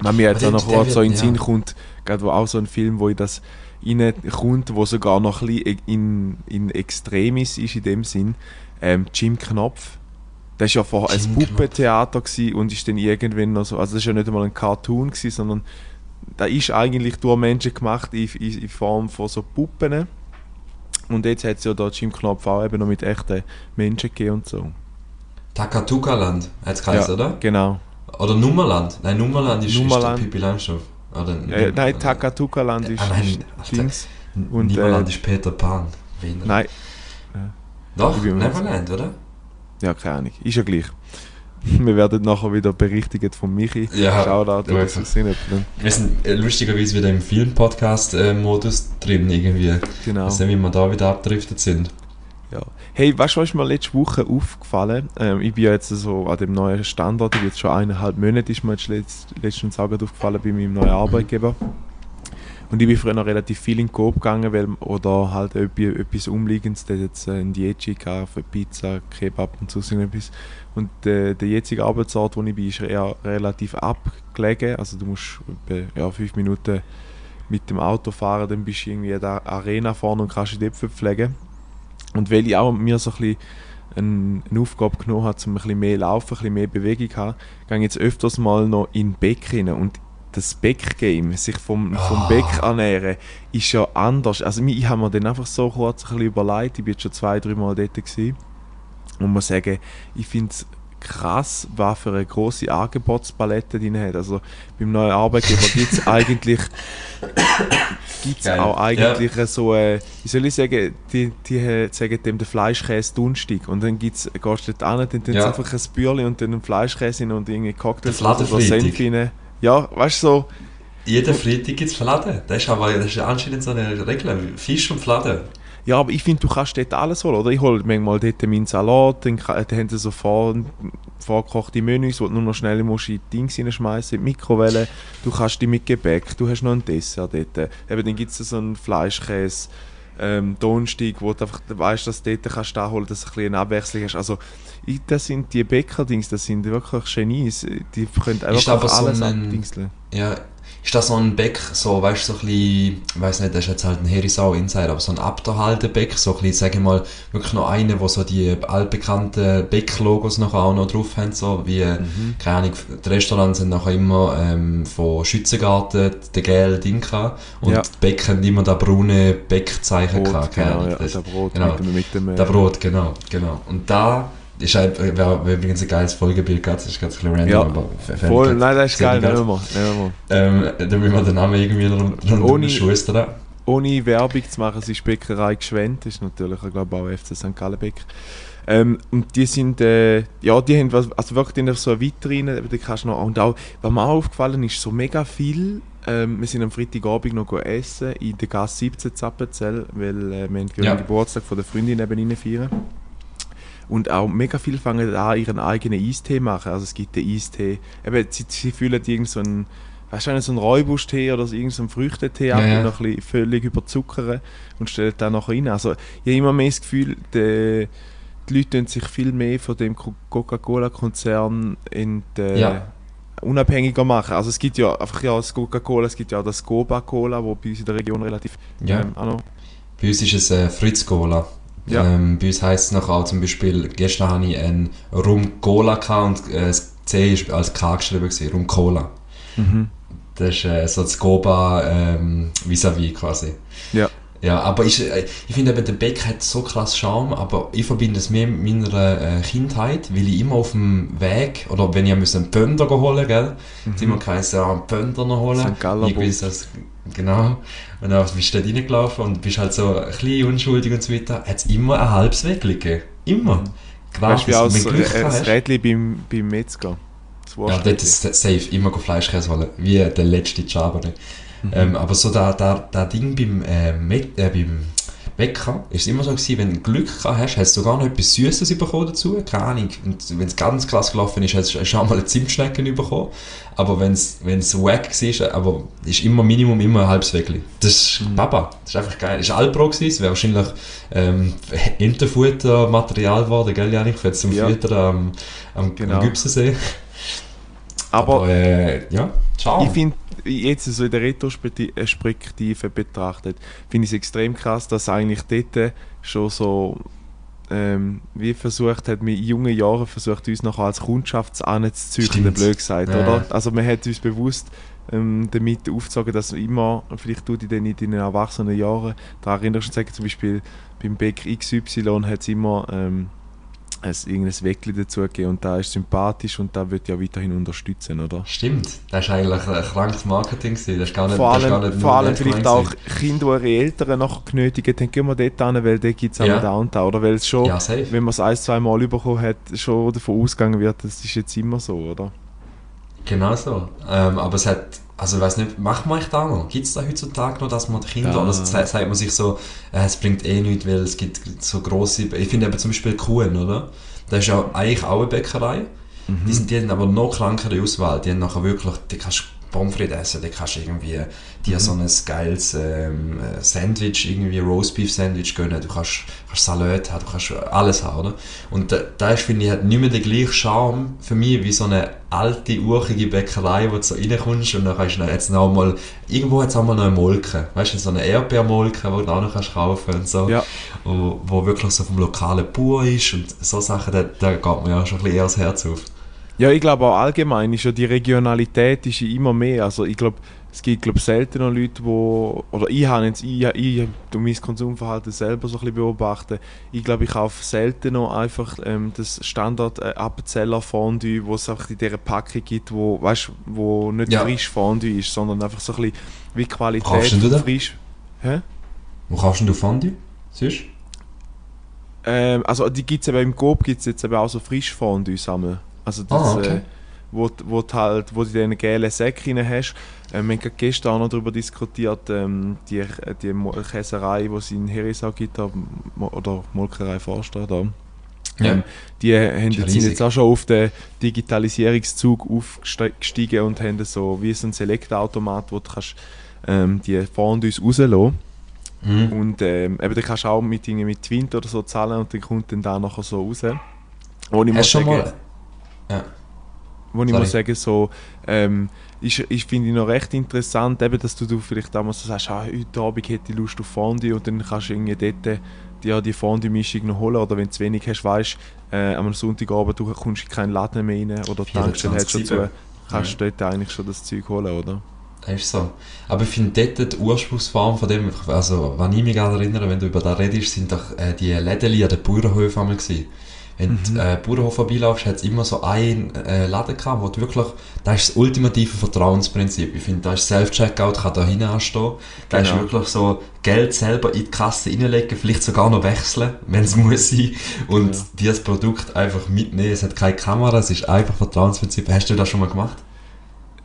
Wenn mir jetzt auch noch so in den wird- Sinn ja. kommt, gerade wo auch so ein Film, wo in das reinkommt, wo sogar noch ein bisschen in, in Extremis ist in dem Sinn, ähm, Jim Knopf. Das war ja vorher ein. Puppentheater und ist dann irgendwann noch so, also das ist ja nicht einmal ein Cartoon gewesen, sondern da ist eigentlich durch Menschen gemacht in, in, in Form von so Puppen. Und jetzt hat es ja da Jim Knopf auch eben noch mit echten Menschen gegeben und so. Takatuka-Land hat es geheißen, ja, oder? Genau. Oder Nummerland? Nein, Nummerland ist, Nummerland. ist der Pippi Langstrumpf. Oder Ja, nein, Takatuka-Land ist, Ah, nein. Dings. Und Nummerland äh, ist Peter Pan. Wiener. Nein, Doch, Neverland, oder? ja, keine Ahnung. Ist ja gleich. Wir werden nachher wieder berichtigt von Michi. Ja, Shoutout, du oder so sind wir sind äh, lustigerweise wieder im Film-Podcast-Modus drin, irgendwie. Genau. Nicht, wie wir da wieder abgedriftet sind. Ja. Hey, weißt du, was ist mir letzte Woche aufgefallen? Ähm, ich bin ja jetzt so an dem neuen Standort, ich bin jetzt schon eineinhalb Monate, ist mir jetzt letzt, letztens auch gerade aufgefallen bei meinem neuen Arbeitgeber. Und ich bin früher noch relativ viel in den Coop gegangen, weil, oder halt etwas, etwas Umliegendes, hat jetzt äh, ein Dietschi für Pizza, Kebab und so etwas. Und äh, der jetzige Arbeitsort, wo ich bin, ist eher relativ abgelegen, also du musst etwa, ja, fünf Minuten mit dem Auto fahren, dann bist du irgendwie in der Arena vorne und kannst die Äpfel pflegen. Und weil ich auch mir so ein eine, Aufgabe genommen habe, um ein bisschen mehr laufen, ein bisschen mehr Bewegung zu haben, gehe ich jetzt öfters mal noch in den Beck rein. Und das Beck-Game, sich vom, vom Ah. Beck ernähren, ist ja anders. Also ich, habe mir dann einfach so kurz ein bisschen überlegt, ich bin jetzt schon zwei, drei Mal dort gewesen, und muss sagen, ich finde es krass, was für eine grosse Angebotspalette drin hat. Also beim neuen Arbeitgeber gibt es eigentlich gibt's Geil. auch eigentlich so, äh, wie soll ich sagen, die, die sagen dem den Fleischkäse dunstig und dann gibt's, gehst du dort an, dann sie Ja. einfach ein Bürli und dann einen Fleischkäse und irgendwie Cocktails Der Fladenfreitag. Senf rein. Ja, weißt du so, Jeden Freitag gibt es Fladen. Das ist aber das ist anscheinend so eine Regel. Fisch und Fladen. Ja, aber ich finde, du kannst dort alles holen, oder? Ich hole manchmal dort meinen Salat, dann, dann haben sie so vor, vorgekochte Menüs, wo du nur noch schnell musst in die Dings reinschmeißen, in die Mikrowelle. Du kannst die mit Gebäck, du hast noch ein Dessert dort. Eben, dann gibt es so einen Fleischkäse, ähm, Donnerstag, wo du einfach weißt, dass du dort kannst du holen, dass du ein bisschen eine Abwechslung hast. Also, das sind die Bäcker-Dings, das sind wirklich Genies. Die können einfach aber so alles ein-. Ja, ist das so ein Beck, so, weißt du, so ein bisschen, ich weiss nicht, das ist jetzt halt ein Herisau Insider, aber so ein Abderhalter-Beck, so ein bisschen, sag ich mal, wirklich noch einer, wo so die altbekannten Beck-Logos noch auch noch drauf haben, so wie, Mhm. keine Ahnung, die Restaurants haben nachher immer ähm, von Schützengarten den gelben Ding gehabt und Ja. die Beck haben immer das braune Beck-Zeichen gehabt, keine genau, Ahnung, ja, das- der Brot genau. mit dem, mit dem äh, Der Brot, genau, genau. Und da ist halt, wäre wär übrigens ein geiles Folgebild, das ist ganz random, Ja, aber Voll, nein, das ist geil, nehmen wir, nehmen wir. Ähm, da müssen wir den Namen irgendwie um Ohne- den Schuster. ohne Werbung zu machen, es ist Bäckerei Gschwend, das ist natürlich, ich glaube auch FC St. Gallen Bäcker. Ähm, und die sind, äh, ja, die haben was, also wirklich in so eine Vitrine, da kannst du noch, und auch, was mir auch aufgefallen ist, so mega viel, ähm, wir sind am Freitagabend noch essen in der Gasse 17 Zappenzell, weil äh, wir haben Ja. den Geburtstag von der Freundin neben ihnen feiern. Und auch mega viel fangen an, ihren eigenen Eistee machen. Also es gibt den Eistee, eben, sie, sie füllen irgend so einen, weißt du, so einen Räubusch-Tee oder so irgendeinen Früchtetee ab Ja, ja. und noch ein bisschen völlig überzuckern und stellen dann nachher rein. Also ich habe immer mehr das Gefühl, die, die Leute tun sich viel mehr von dem Co- Coca-Cola-Konzern in die, Ja. unabhängiger machen. Also es gibt ja einfach ja das Coca-Cola, es gibt ja auch das Coca-Cola, wo bei uns in der Region relativ Ja. ähm, auch noch Bei uns ist es äh, Fritz Cola. Ja. Ähm, bei uns heisst es nachher auch zum Beispiel, gestern hatte ich einen Rum Cola und äh, das C ist als K geschrieben, gewesen, Rum Cola. Mhm. Das ist äh, so das Goba ähm, vis-à-vis quasi. Ja. Ja, aber ich, äh, ich finde eben, der Beck hat so krass Charme, aber ich verbinde es mehr mit meiner äh, Kindheit, weil ich immer auf dem Weg, oder wenn ich müssen einen Pönder holen gell, mhm. immer geheißen, ja, einen Pönder noch holen. St. Dass, genau. Und dann bist du da reingelaufen und bist halt so ein bisschen unschuldig und so weiter. Hat es immer ein halbes Weg gegeben. Immer. Weißt du, wie aus Glück äh, das hast. Rädchen beim, beim Metzger? Das Ja, dort ist es safe, immer Fleischkäse holen, wie der letzte Chabane. Mhm. Ähm, aber so da, da, da Ding beim, äh, Met, äh, beim Bäcker ist es immer so gewesen, wenn du Glück gehabt hast, hast du sogar noch etwas Süßes bekommen dazu, keine Ahnung. Und wenn es ganz krass gelaufen ist, hast du auch mal eine Zimtschnecken bekommen. Aber wenn es wack war, aber ist immer Minimum immer ein halbes Weckli. Das ist Mhm. Baba, das ist einfach geil. Das ist Alpro gewesen, es wäre wahrscheinlich ähm, Entenfutter-Material geworden, gell Janik, für zum Ja. Füttern am, am, Genau. am Gübsensee. Aber Aber äh, ja, ciao. ich finde, jetzt so in der Retrospektive betrachtet, finde ich es extrem krass, dass eigentlich dort schon so ähm, wie versucht hat, mit jungen Jahren versucht, uns noch als Kundschaft anzuzüchten, blöd gesagt, Ja. oder? Also man hat uns bewusst ähm, damit aufgezogen, dass immer, vielleicht du dich dann in deinen erwachsenen Jahren daran erinnerst und sagst zum Beispiel, beim Bäcker XY hat es immer ähm, ein, irgendein Weckli dazu gegeben und da ist sympathisch und da wird ja weiterhin unterstützen, oder? Stimmt, das war eigentlich ein krankes Marketing. Das ist gar nicht, vor allem, nicht vor allem vielleicht auch Kinder, die ihre Eltern nachher genötigt haben, gehen wir dort hin, weil dort gibt es auch Ja. einen Downtown. Oder weil es schon. Ja, wenn man es ein, zwei Mal bekommen hat, schon davon ausgegangen wird, das ist jetzt immer so, oder? Genau so. Ähm, aber es hat also ich weiß nicht, macht man euch da noch? Gibt es da heutzutage noch, dass man die Kinder, Da- oder sagt man sich so, äh, es bringt eh nichts, weil es gibt so grosse, ich finde eben zum Beispiel Kuhn, oder? Das ist ja eigentlich auch eine Bäckerei. Die, sind, die haben aber noch krankere Auswahl. Die haben nachher wirklich, die kannst du Pommes frites essen, die kannst du irgendwie dir so ein geiles ähm, äh, Sandwich, irgendwie Roastbeef Sandwich gönnen. Du kannst, kannst Salat haben, du kannst alles haben, oder? Und da, da ist, finde ich, hat nicht mehr den gleichen Charme für mich wie so eine alte, urchige Bäckerei, wo du so reinkommst und dann kannst du jetzt noch mal, irgendwo hat es auch mal noch eine Molke, weißt du, so eine Erdbeermolke, die du auch noch kannst kaufen und so, Ja. wo, wo wirklich so vom lokalen Bauer ist und so Sachen, da, da geht mir ja schon ein bisschen eher das Herz auf. Ja, ich glaube auch allgemein ist ja die Regionalität ist immer mehr. Also ich glaube, es gibt glaube selten noch Leute, wo oder ich habe jetzt ich, ich tu mein Konsumverhalten selber so ein bisschen beobachten. Ich glaube, ich kaufe selten noch einfach ähm, das Standard äh, Appenzeller Fondue, wo es einfach in dieser Packung gibt, wo weißt, wo nicht Ja. frisch Fondue ist, sondern einfach so ein bisschen wie Qualität Kaufst denn du da? frisch. Hä? Wo kaufst denn du Fondue? Sonst? Ähm, also die gibt es eben im Coop gibt es jetzt eben auch so Frischfondue sammeln. Also das, Ah, okay. äh, wo, wo halt, wo du in diesen gelben Säcken rein hast. Ähm, wir haben gestern auch noch darüber diskutiert, ähm, die, die Käserei, die es in Herisau gibt, oder Molkerei Forster da. Ja. Ähm, die haben jetzt, sind jetzt auch schon auf den Digitalisierungszug aufgestiegen und haben so wie so ein Select-Automat, wo du kannst, ähm, die Fondues rauslassen Mhm. und ähm, eben, dann kannst du auch mit, mit Twint oder so zahlen und dann kommt dann da nachher so raus. Muss Hast du schon mal... Ja. Wo ich Sorry. muss sagen, so, ähm, ist, ich finde ich noch recht interessant, eben, dass du, du vielleicht damals so sagst, ah, heute Abend hätte ich Lust auf Fondue und dann kannst du irgendwie dort dir die Fondue-Mischung noch holen oder wenn du zu wenig hast, weißt äh, am Sonntagabend du kommst in keinen Laden mehr rein oder die Tankstelle hat schon zu, 24/7. kannst du dort eigentlich schon das Zeug holen, oder? Das ist so. Aber ich finde dort die Ursprungsform von dem, also wenn ich mich gerade erinnere, wenn du über das redest, sind doch äh, die Läden an den Bauernhöfen einmal gewesen. Wenn du äh, Bauernhof vorbeilaufst, hat es immer so einen äh, Laden gehabt, wo du wirklich, das ist das ultimative Vertrauensprinzip. Ich finde, da ist Self-Checkout, kann da hinten anstehen. Da ist Genau. wirklich so Geld selber in die Kasse reinlegen, vielleicht sogar noch wechseln, wenn es muss sein. Und Ja. dir das Produkt einfach mitnehmen. Es hat keine Kamera, es ist einfach Vertrauensprinzip. Hast du das schon mal gemacht?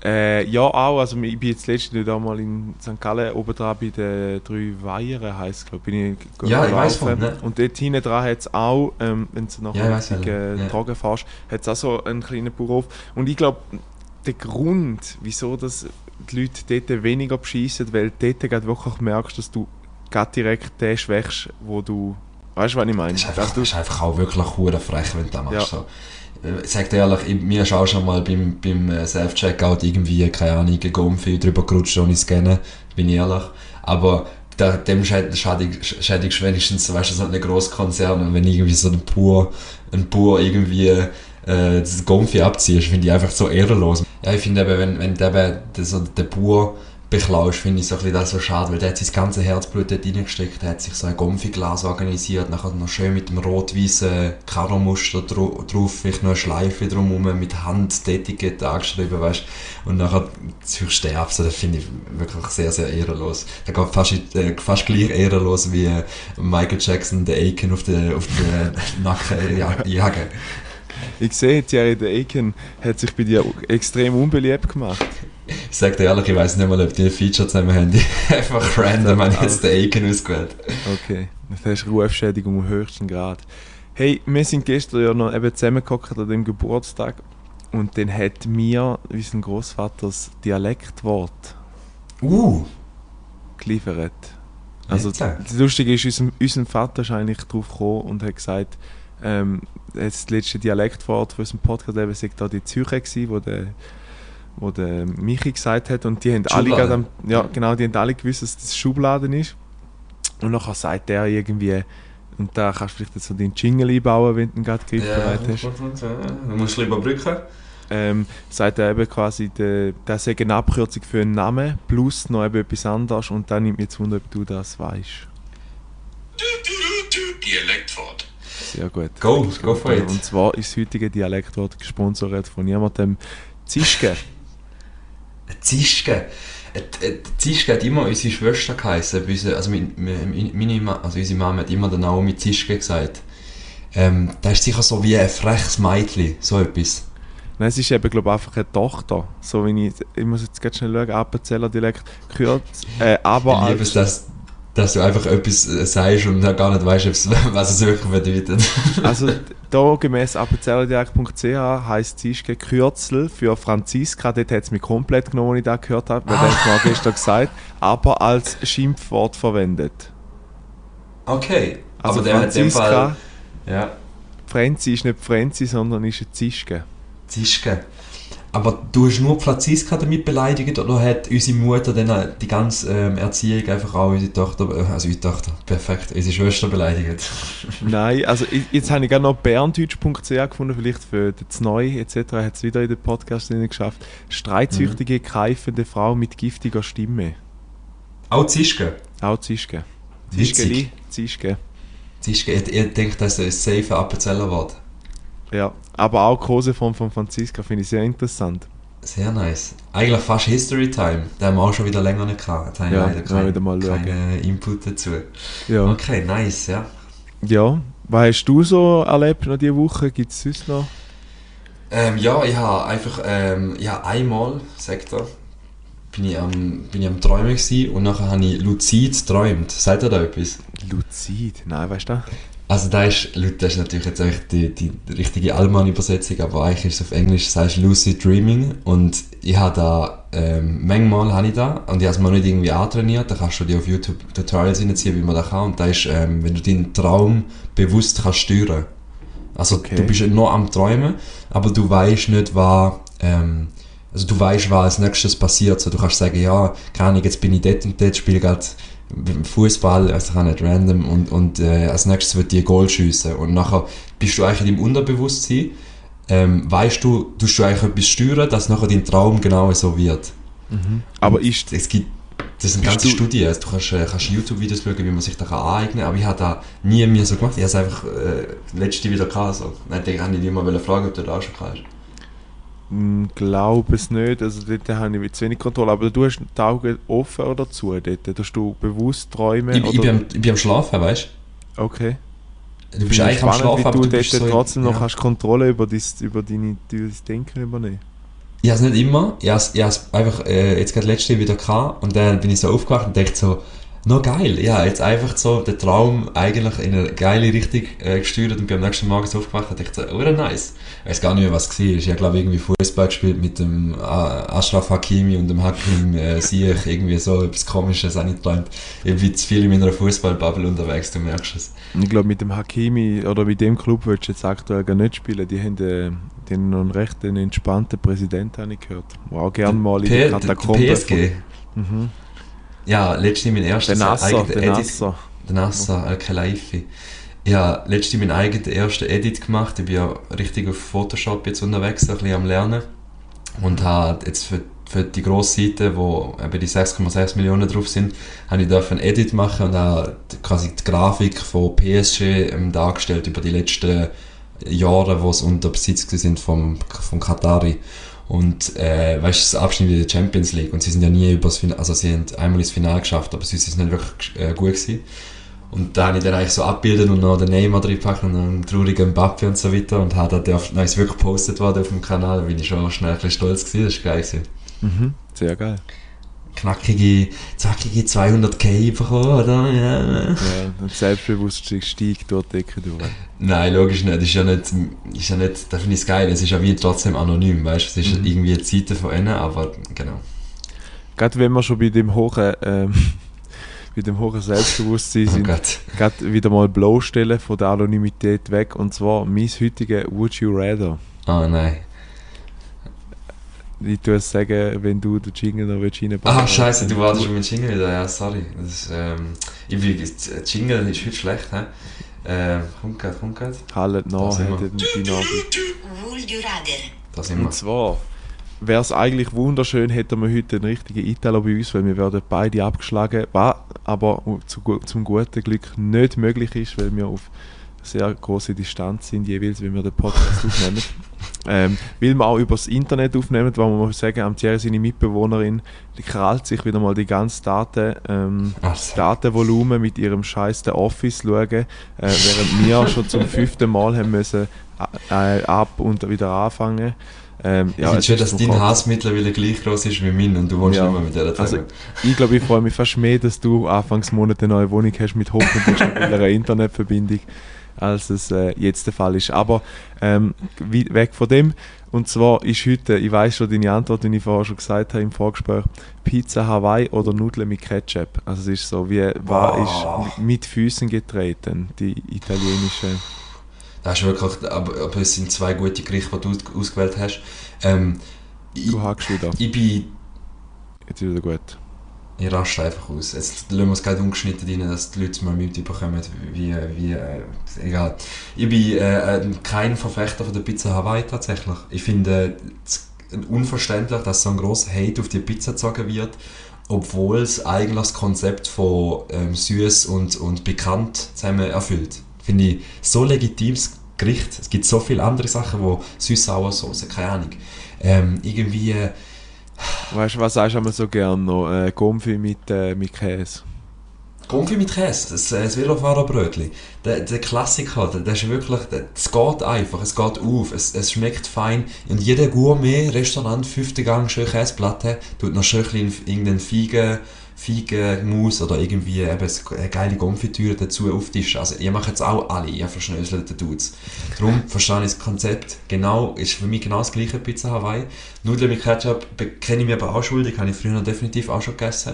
Äh, ja, auch. Also, ich bin jetzt letztens da mal in St. Gallen oben dran bei den drei Weihern, heisst es, glaube ich. Ja, ich weiss von, ne? Und dort hinten dran hat es auch, ähm, wenn du Ja, weiss richtig welchen, äh, ja. tragen fährst, hat es auch so einen kleinen Bauernhof. Und ich glaube, der Grund, wieso das die Leute dort weniger beschissen, weil du dort wirklich merkst, dass du direkt den schwächst, wo du. Weißt du, was ich meine? Das ist einfach, das ist einfach auch wirklich hure frech, wenn du das machst. Ja. So. Äh, Ich sag dir ehrlich, ich, mir ist auch schon mal beim, beim äh, Self-Checkout irgendwie, keine Ahnung, ein Gumpfi drüber gerutscht, ohne scannen, bin ich ehrlich. Aber da, dem schäd- schädig- schädigst du wenigstens, weißt du, so einen Grosskonzern, und wenn irgendwie so ein Bauer, ein Bauer irgendwie äh, das Gumpfi abziehst, finde ich einfach so ehrenlos. Ja, ich finde eben, wenn, wenn eben so den Bauer beklaust, finde ich so ein bisschen das so schade, weil der hat sein ganzes Herzblut dort reingesteckt, der hat sich so ein Gumpfi-Glas organisiert, nachher noch schön mit dem rot-weißen Karomuster dra drauf, vielleicht noch eine Schleife drumherum mit Hand die Etikette angeschrieben, weißt und nachher ziehst du den ab, so, das finde ich wirklich sehr, sehr ehrenlos. Der geht fast, äh, fast gleich ehrenlos wie äh, Michael Jackson, der Aiken auf den auf den Nacken ja, jagen. ich sehe, Thierry der Aiken hat sich bei dir extrem unbeliebt gemacht. Ich sag dir ehrlich, ich weiß nicht mal, ob die ein Feature zusammen haben. Einfach random habe ich jetzt den Aiken ausgewählt. Okay, das ist Rufschädigung im höchsten Grad. Hey, wir sind gestern ja noch eben zusammengehockt an dem Geburtstag und dann hat mir unser Großvater das Dialektwort Uh! geliefert. Also das Lustige ist, unser, unser Vater ist eigentlich drauf gekommen und hat gesagt, ähm, das letzte Dialektwort für unseren Podcast eben sei da die Zürcher gewesen, wo der wo der Michi gesagt hat und die haben alle Schublade. gerade am, ja genau, die haben alle gewusst, dass das Schubladen ist und nachher sagt der irgendwie und da kannst du vielleicht jetzt so den Jingle einbauen, wenn du ihn gerade griffbereit hast. Du musst lieber überbrücken. Ähm, sagt er eben quasi, der, der sei eine Abkürzung für einen Namen plus noch eben etwas anderes und dann nimmt mich jetzt Wunder, ob du das weißt. Dialektwort. Sehr gut. Go, go for it. Und zwar ist das heutige Dialektwort gesponsert von jemandem Zischke. Zischke. Zischke hat immer unsere Schwester geheißen. Also, mein- mein- meine, Ma- also unsere Mama hat immer den Naomi Zischke gesagt. Ähm, das ist sicher so wie ein freches Mädchen, so etwas. Nein, es ist eben, glaube ich, einfach eine Tochter. So wie ich, ich muss jetzt ganz schnell schauen, Appenzeller Dialekt, Kürz, äh, aber ich liebe es, dass, dass du einfach etwas äh, sagst und dann gar nicht weißt, was es wirklich bedeutet. Also da gemäß appenzellerdialekt.ch heisst Zischke Kürzel für Franziska, dort hat es mich komplett genommen, als ich das gehört habe, weil Ah. das mir gestern gesagt, aber als Schimpfwort verwendet. Okay, Also aber der hat in dem Fall... Franziska, Ja, Frenzi ist nicht Frenzi, sondern ist eine Zischke. Zischke. Aber du hast nur Franziska damit beleidigt oder hat unsere Mutter dann die ganze ähm, Erziehung einfach auch unsere Tochter, äh, also unsere Tochter, perfekt, unsere Schwester beleidigt? Nein, also ich, jetzt habe ich gerade noch berndeutsch.ch gefunden, vielleicht für das Neue etc. hat es wieder in den Podcast geschafft. Streitsüchtige, Mhm. keifende Frau mit giftiger Stimme. Auch Zischke. Auch Zischke. Zischkeli, Zischke. Zischke, ich, ich denke, das ist ein safe Appenzeller Wort. Ja, aber auch die Koseform von Franziska finde ich sehr interessant. Sehr nice. Eigentlich fast History Time. Den haben wir auch schon wieder länger nicht gehabt. Da habe ich Ja, leider keinen wieder mal keinen Input dazu. Ja. Okay, nice, ja. ja. Was hast du so erlebt noch diese Woche? Gibt es sonst noch? Ähm, ja, ich habe einfach, ähm, ja, einmal, sagt er, bin ich am, bin ich am Träumen gewesen und nachher habe ich luzid geträumt. Sagt ihr da etwas? Luzid? Nein, weißt du? Also da ist, Leute, das ist natürlich jetzt echt die, die richtige Allmann-Übersetzung, aber eigentlich ist es auf Englisch, das heißt Lucid Dreaming und ich habe da, ähm, manchmal habe ich da und ich habe es mir nicht irgendwie antrainiert, da kannst du dir auf YouTube Tutorials reinziehen, wie man das kann und da ist, ähm, wenn du deinen Traum bewusst kannst steuern. Also Okay. du bist nur am Träumen, aber du weißt nicht, was, ähm, also du weißt, was als nächstes passiert, so du kannst sagen, ja, keine Ahnung, jetzt bin ich dort und dort, spiele gerade Fußball, also kann nicht random und, und äh, als nächstes wird die ein Goal schiessen und nachher bist du eigentlich deinem Unterbewusstsein, ähm, weißt du, tust du eigentlich etwas steuern, dass nachher dein Traum genau so wird. Aber ist, Es gibt, das sind ganze Studien, also du kannst, äh, kannst YouTube-Videos schauen, wie man sich da kann aneignen kann, aber ich habe da nie mir so gemacht, ich habe es einfach äh, letzte wieder gehabt, so. Denke ich, habe ich dich mal fragen, ob du das auch schon kannst. Mh, glaube es nicht, also dort habe ich zu wenig Kontrolle, aber du hast die Augen offen oder zu dort? Tust du bewusst träumen? Ich, ich, oder? bin am, ich bin am Schlafen, weißt okay. du? Du bist eigentlich ich am spannend, Schlafen, wie aber du du dort bist so trotzdem noch ja. hast Kontrolle über, dein, über deine, dein Denken übernehmen. Ich habe es nicht immer. Ich ich habe es einfach äh, jetzt gerade letzte wieder gehabt und dann bin ich so aufgewacht und dachte so, noch geil. Ja, jetzt einfach so den Traum eigentlich in eine geile Richtung äh, gesteuert und bin am nächsten Morgen aufgewacht und dachte oh nice. Ich weiß gar nicht mehr, was es war. Ich habe glaube irgendwie Fußball gespielt mit dem äh, Ashraf Hakimi und dem Hakim äh, Ziyech. Irgendwie so etwas komisches habe ich geträumt. Ich bin zu viel in meiner Fußballbubble unterwegs, du merkst es. Ich glaube, mit dem Hakimi oder mit dem Club willst du jetzt aktuell gar nicht spielen. Die haben, äh, die haben einen recht einen entspannten Präsidenten, habe ich gehört. Auch gerne mal in der Katakombe. PSG. Mhm. Ja, letztens mein Der erstes Nasser, eigenes der Edit- Nasser. Der Nasser Al-Khelaifi. Ich habe letztens meinen eigenen ersten Edit gemacht. Ich bin ja richtig auf Photoshop jetzt unterwegs, ein bisschen am Lernen. Und habe jetzt für, für die grosse Seite, wo eben die 6,6 Millionen drauf sind, habe ich dürfen ein Edit machen und habe quasi die Grafik von PSG ähm, dargestellt über die letzten Jahre, wo es unter Besitz sind vom, vom Katari. Und äh, weißt das Abschnitt in der Champions League. Und sie sind ja nie übers Finale, also sie haben einmal ins Finale geschafft, aber sonst ist es nicht wirklich äh, gut gewesen. Und da habe ich dann eigentlich so abbildet und noch den Neymar drin gepackt und einen traurigen Mbappe und so weiter. Und habe dann, auf, ist wirklich gepostet worden auf dem Kanal, da bin ich schon schnell ein bisschen stolz gewesen, das war geil. Gewesen. Mhm. Sehr geil. Knackige, zackige 200k bekommen, oder? Ja. Ja, und Selbstbewusstsein steigt die Decke durch. Nein, logisch nicht. Das ist ja nicht, ist ja nicht, da finde ich es geil. Es ist ja wie trotzdem anonym, weißt du? Es ist Mhm. irgendwie eine Seite von ihnen, aber genau. Gerade wenn wir schon bei dem hohen, ähm, bei dem hohen Selbstbewusstsein Oh sind, Gott. gerade wieder mal bloßstellen von der Anonymität weg. Und zwar mein heutiger Would You Rather. Oh nein. Ich tue es sagen, wenn du den Jingle noch willst reinbauen Ah, scheiße, du wartest schon mit Jingle wieder. Ja, sorry. Das ist, ähm, ich bin, das Jingle ist heute schlecht, hä? Ähm, kommt grad, kommt grad. Hallet Da nach. Would you rather? Da sind wir. Und zwar wäre es eigentlich wunderschön, hätten wir heute einen richtigen Italo bei uns, weil wir werden beide abgeschlagen, was aber zu, zum guten Glück nicht möglich ist, weil wir auf sehr große Distanz sind, jeweils, wenn wir den Podcast aufnehmen. Ähm, weil wir auch übers Internet aufnehmen, weil man muss sagen, am Thierry seine Mitbewohnerin, die krallt sich wieder mal die ganze Daten, ähm, Also. Datenvolumen mit ihrem scheiß Office schauen, äh, während wir schon zum fünften Mal haben müssen äh, ab und wieder anfangen. Ähm, Ja, ich es finde schön, dass dein. Hass mittlerweile gleich groß ist wie mein und du wohnst Ja. mehr mit dieser Also, zusammen. ich glaube, ich freue mich fast mehr, dass du anfangs Monat eine neue Wohnung hast mit hoffentlich stabilerer Internetverbindung, als es äh, jetzt der Fall ist. Aber ähm, weg von dem. Und zwar ist heute, ich weiß schon deine Antwort, die ich vorher schon gesagt habe im Vorgespräch, Pizza Hawaii oder Nudeln mit Ketchup. Also es ist so, wie war ist mit Füßen getreten, die italienische. Das ist wirklich, aber, aber es sind zwei gute Gerichte, die du aus- ausgewählt hast. Ähm, ich, Du hackst wieder. ich bin Jetzt ist wieder gut. Ich raste einfach aus. Jetzt lassen wir es gerade ungeschnitten rein, dass die Leute mal mitbekommen, wie, wie äh, egal. Ich bin äh, kein Verfechter von der Pizza Hawaii tatsächlich. Ich finde es unverständlich, dass so ein grosser Hate auf die Pizza gezogen wird, obwohl es eigentlich das Konzept von ähm, süß und, und pikant zusammen erfüllt. Finde ich so legitimes Gericht. Es gibt so viele andere Sachen, wo süß-sauer-Sauce, keine Ahnung. Ähm, irgendwie... Äh, Weißt du, was sagst du einmal so gern noch? Äh, Gomfi mit, äh, mit Käse. Konfi mit Käse, das, äh, das Velofahrerbrötchen. Der, der Klassiker, der, der ist wirklich, es geht einfach, es geht auf, es, es schmeckt fein. Und jeder Gourmet, Restaurant, fünfte Gang, schön Käseplatte, tut noch schön bisschen irgendeinen Feigen, Feigenmus oder irgendwie eben eine geile Konfitüre dazu auftischen. Also ihr macht jetzt auch alle, ihr verschnöselt den Dudes. Darum verstehe ich das Konzept genau, ist für mich genau das gleiche Pizza Hawaii. Nudeln mit Ketchup kenne ich mir aber auch schuldig, habe ich früher definitiv auch schon gegessen.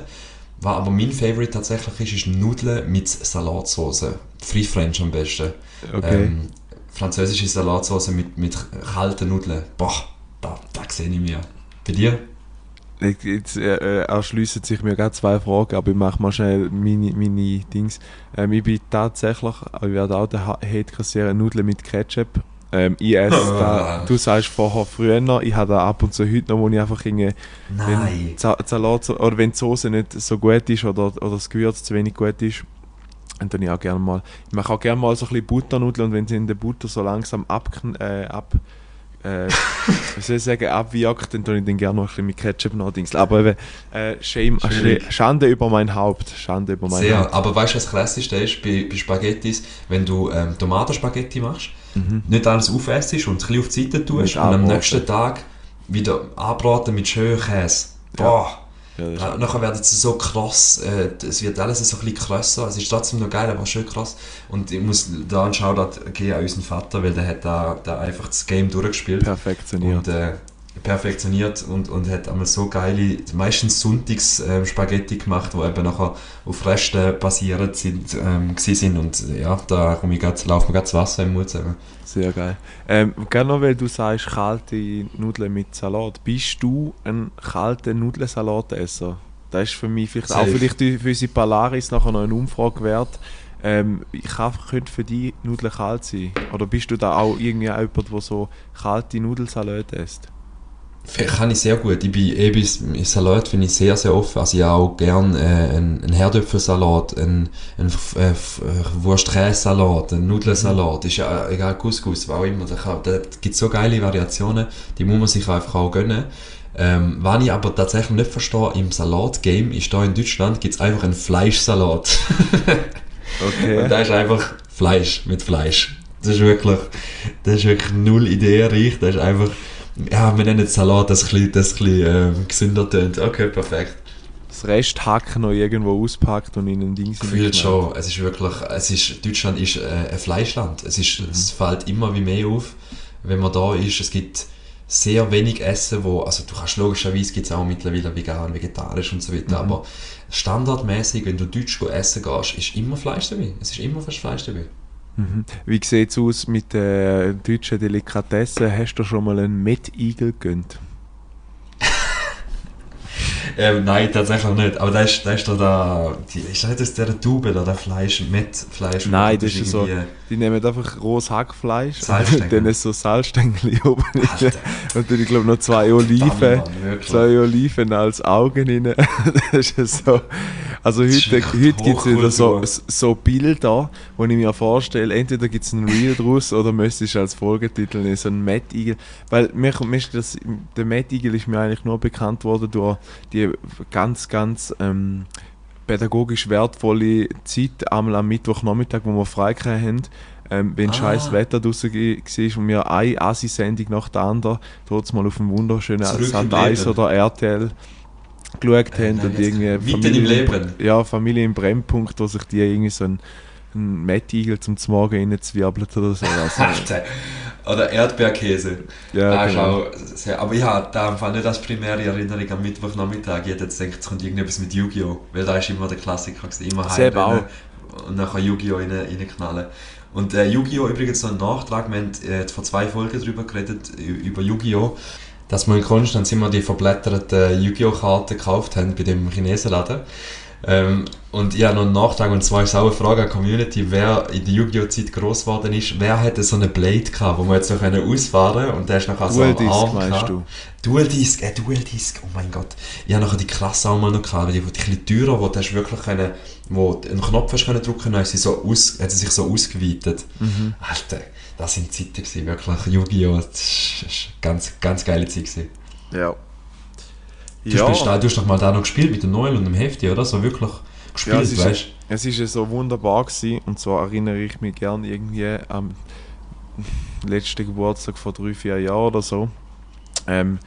Was aber mein Favorite tatsächlich ist, ist Nudeln mit Salatsauce. Free French am besten. Okay. Ähm, französische Salatsauce mit, mit kalten Nudeln. Boah, da, da sehe ich mir. Bei dir? Jetzt- äh, äh, erschliessen sich mir gerade zwei Fragen, aber ich mache mal schnell meine, meine Dings. Ähm, ich bin tatsächlich, ich werde auch den Ha- Hate kassieren, Nudeln mit Ketchup. Ähm, ich esse da, du sagst vorher früher, ich habe da ab und zu heute noch, wo ich einfach irgendwie, wenn Salat, oder wenn die Soße nicht so gut ist oder, oder das Gewürz zu wenig gut ist, dann tue ich auch gerne mal, ich mache auch gerne mal so ein bisschen Butternudeln und wenn sie in der Butter so langsam ab, äh, ab äh, wie soll ich sagen, abwirkt, dann tue ich den gerne noch ein bisschen mit Ketchup nachdings. Aber eben, äh, Shame, Schwierig. Schande über mein Haupt, Schande über mein Sehr, Haupt. aber weißt du, was das Klassischste ist bei, bei Spaghettis, wenn du ähm, Tomatenspaghetti machst, Mhm. nicht alles aufessst und ein bisschen auf die Seite tust und am nächsten Tag wieder anbraten mit schönem Käse. Boah! Ja, das ist- Ja, nachher werden sie so krass, äh, es wird alles so ein bisschen krasser, es ist trotzdem noch geil, aber schön krass. Und ich muss da einen Shoutout geben an unseren Vater, weil der hat da, da einfach das Game durchgespielt perfektioniert. und äh, perfektioniert und, und hat einmal so geile, meistens Sonntags ähm, Spaghetti gemacht, die eben nachher auf Resten basierend sind, ähm, sind und ja, da komme ich grad, laufen mir gerade das Wasser im Mund zusammen. Sehr geil. Ähm, gerne noch, weil du sagst, kalte Nudeln mit Salat. Bist du ein kalter Nudelsalatesser? Das ist für mich vielleicht auch Safe. vielleicht für unsere Polaris nachher noch eine Umfrage wert. Ähm, ich kann, könnte für dich Nudeln kalt sein? Oder bist du da auch irgendwie auch jemand, der so kalte Nudelsalat isst? Kann ich sehr gut. Ich bin eh bis Salat finde ich sehr, sehr offen. Also ich habe auch gern äh, einen, einen Herdöpfelsalat, einen, einen äh, äh, Wurst-Käse-Salat, einen Nudelsalat. Ist ja äh, egal, Couscous, was auch immer. Da, kann- da gibt so geile Variationen, die muss man sich einfach auch gönnen. Ähm, was ich aber tatsächlich nicht verstehe im Salat-Game, ist da in Deutschland gibt es einfach einen Fleischsalat. Okay. Und da ist einfach Fleisch mit Fleisch. Das ist wirklich, das ist wirklich null ideenreich. Das ist einfach, ja, wir nennen es Salat, das ein bisschen, das ein bisschen ähm, gesünder tönt. Okay, perfekt. das Resthack noch irgendwo auspackt und in ein Ding Gefühlt schon. Es ist wirklich, es ist, Deutschland ist äh, ein Fleischland. Es ist, es fällt immer wie mehr auf, wenn man da ist. Es gibt sehr wenig Essen, wo, also du kannst logischerweise gibt es auch mittlerweile vegan, vegetarisch und so weiter, aber standardmäßig, wenn du deutsch essen gehst, ist immer Fleisch dabei. Es ist immer fast Fleisch dabei. Mhm. Wie sieht es aus mit den deutschen Delikatessen? Hast du schon mal einen Mettigel gegönnt? Ähm, nein, tatsächlich nicht. Aber da ist, da ist da, da die, ist das aus dieser Tube da, der Fleisch, mit Fleisch? Nein, das ist so. Die nehmen einfach rohes Hackfleisch und dann so Salzstängel oben rein. Und dann, ich glaube, noch zwei Oliven. Mann. Zwei Oliven als Augen rein. das ist so. Also heute, heute gibt es wieder so, so Bilder, wo ich mir vorstelle, entweder gibt es ein Reel draus oder müsstest du als Folgetitel nehmen, so ein Matt Eagle. Weil mir, mir das, der Matt Eagle ist mir eigentlich nur bekannt worden durch die ganz, ganz ähm, pädagogisch wertvolle Zeit einmal am Mittwochnachmittag, wo wir frei haben, Ähm, wenn Ah. scheiß Wetter draußen war und wir eine Asi-Sendung nach der anderen, trotz mal auf einem wunderschönen Sat 1 Leben. oder RTL geschaut haben nein, und irgendwie Leben. ja, Familie im Brennpunkt, wo sich die irgendwie so ein, ein Mettigel zum Morgen reinzwirbelt oder so. Also. Oder Erdbeerkäse. ja, ah, genau. sehr, aber habe da Fall nicht als primäre Erinnerung am Mittwochnachmittag. Ich hätte jetzt gedacht, es kommt irgendetwas mit Yu-Gi-Oh! Weil da ist immer der Klassiker. Gewesen. Immer heimrennen und nachher Yu-Gi-Oh! rein, reinknallen. Und äh, Yu-Gi-Oh! übrigens noch ein Nachtrag, wir haben äh, vor zwei Folgen darüber geredet, über Yu-Gi-Oh! Dass wir in Konstanz immer die verblätterten Yu-Gi-Oh! Karten gekauft haben bei dem Chinesenladen. Ähm, und ich habe noch einen Nachtrag, und zwar ist es auch eine Frage an die Community, wer in der Yu-Gi-Oh! Zeit gross geworden ist, wer hätte so eine Blade gehabt, wo man jetzt können ausfahren und der ist nachher so Dual am Arm meinst du? Dual Disc, äh, Dual Disc, oh mein Gott. Ich habe nachher die Klasse auch mal noch gehabt, die, die ein bisschen teurer, wo du hast wirklich können, wo du einen Knopf hast können drücken, dann sie so aus, hat sie sich so ausgeweitet. Mhm. Alter, das sind Zeiten gewesen, wirklich. Yu-Gi-Oh! Das eine ganz, ganz geile Zeit gewesen. Ja. Du, spielst du hast doch mal da noch gespielt mit dem Noel und dem Hefti, oder? So wirklich gespielt, Ja, es ist- weißt Es ist ja so wunderbar gewesen, und zwar erinnere ich mich gern irgendwie am letzten Geburtstag vor drei, vier Jahren oder so. Ähm,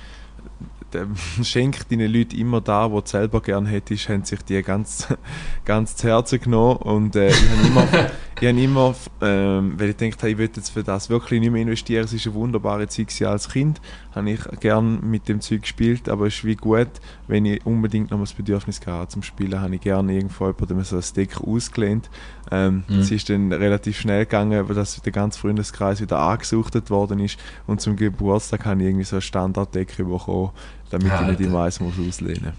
schenkt deinen Leuten immer da, wo du selber gern hättest, haben sich die ganz, ganz zu Herzen genommen und äh, ich habe immer, ich habe immer ähm, weil ich gedacht habe, ich will jetzt für das wirklich nicht mehr investieren, es war eine wunderbare Zeit als Kind, habe ich gern mit dem Zeug gespielt, aber es ist wie gut, wenn ich unbedingt noch mal das Bedürfnis hatte zum Spielen, habe ich gerne irgendwo jemandem so ein Deck ausgelehnt. Ähm, Mhm. Es ist dann relativ schnell gegangen, weil das der ganze Freundeskreis wieder angesuchtet worden ist und zum Geburtstag habe ich irgendwie so ein Standarddeck bekommen, damit ich nicht immer eins muss auslehnen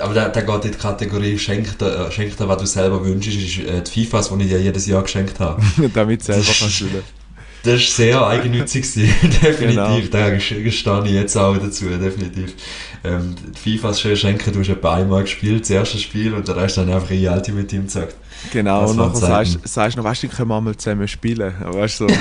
Aber da, da geht in die Kategorie Schenk dir, äh, schenk dir, was du selber wünschst, ist äh, die FIFAs, die ich dir jedes Jahr geschenkt habe. damit selber kann spielen. Das war sehr eigennützig, definitiv. Genau. Da gestehe ich jetzt auch dazu, definitiv. Ähm, die FIFAs schön schenken, du hast etwa einmal gespielt, das erste Spiel, und der Rest dann einfach in Ultimate Team gesagt. Genau, Das und nachher sagst sagst du noch, weißt du, können wir mal zusammen spielen. Weißt du, so.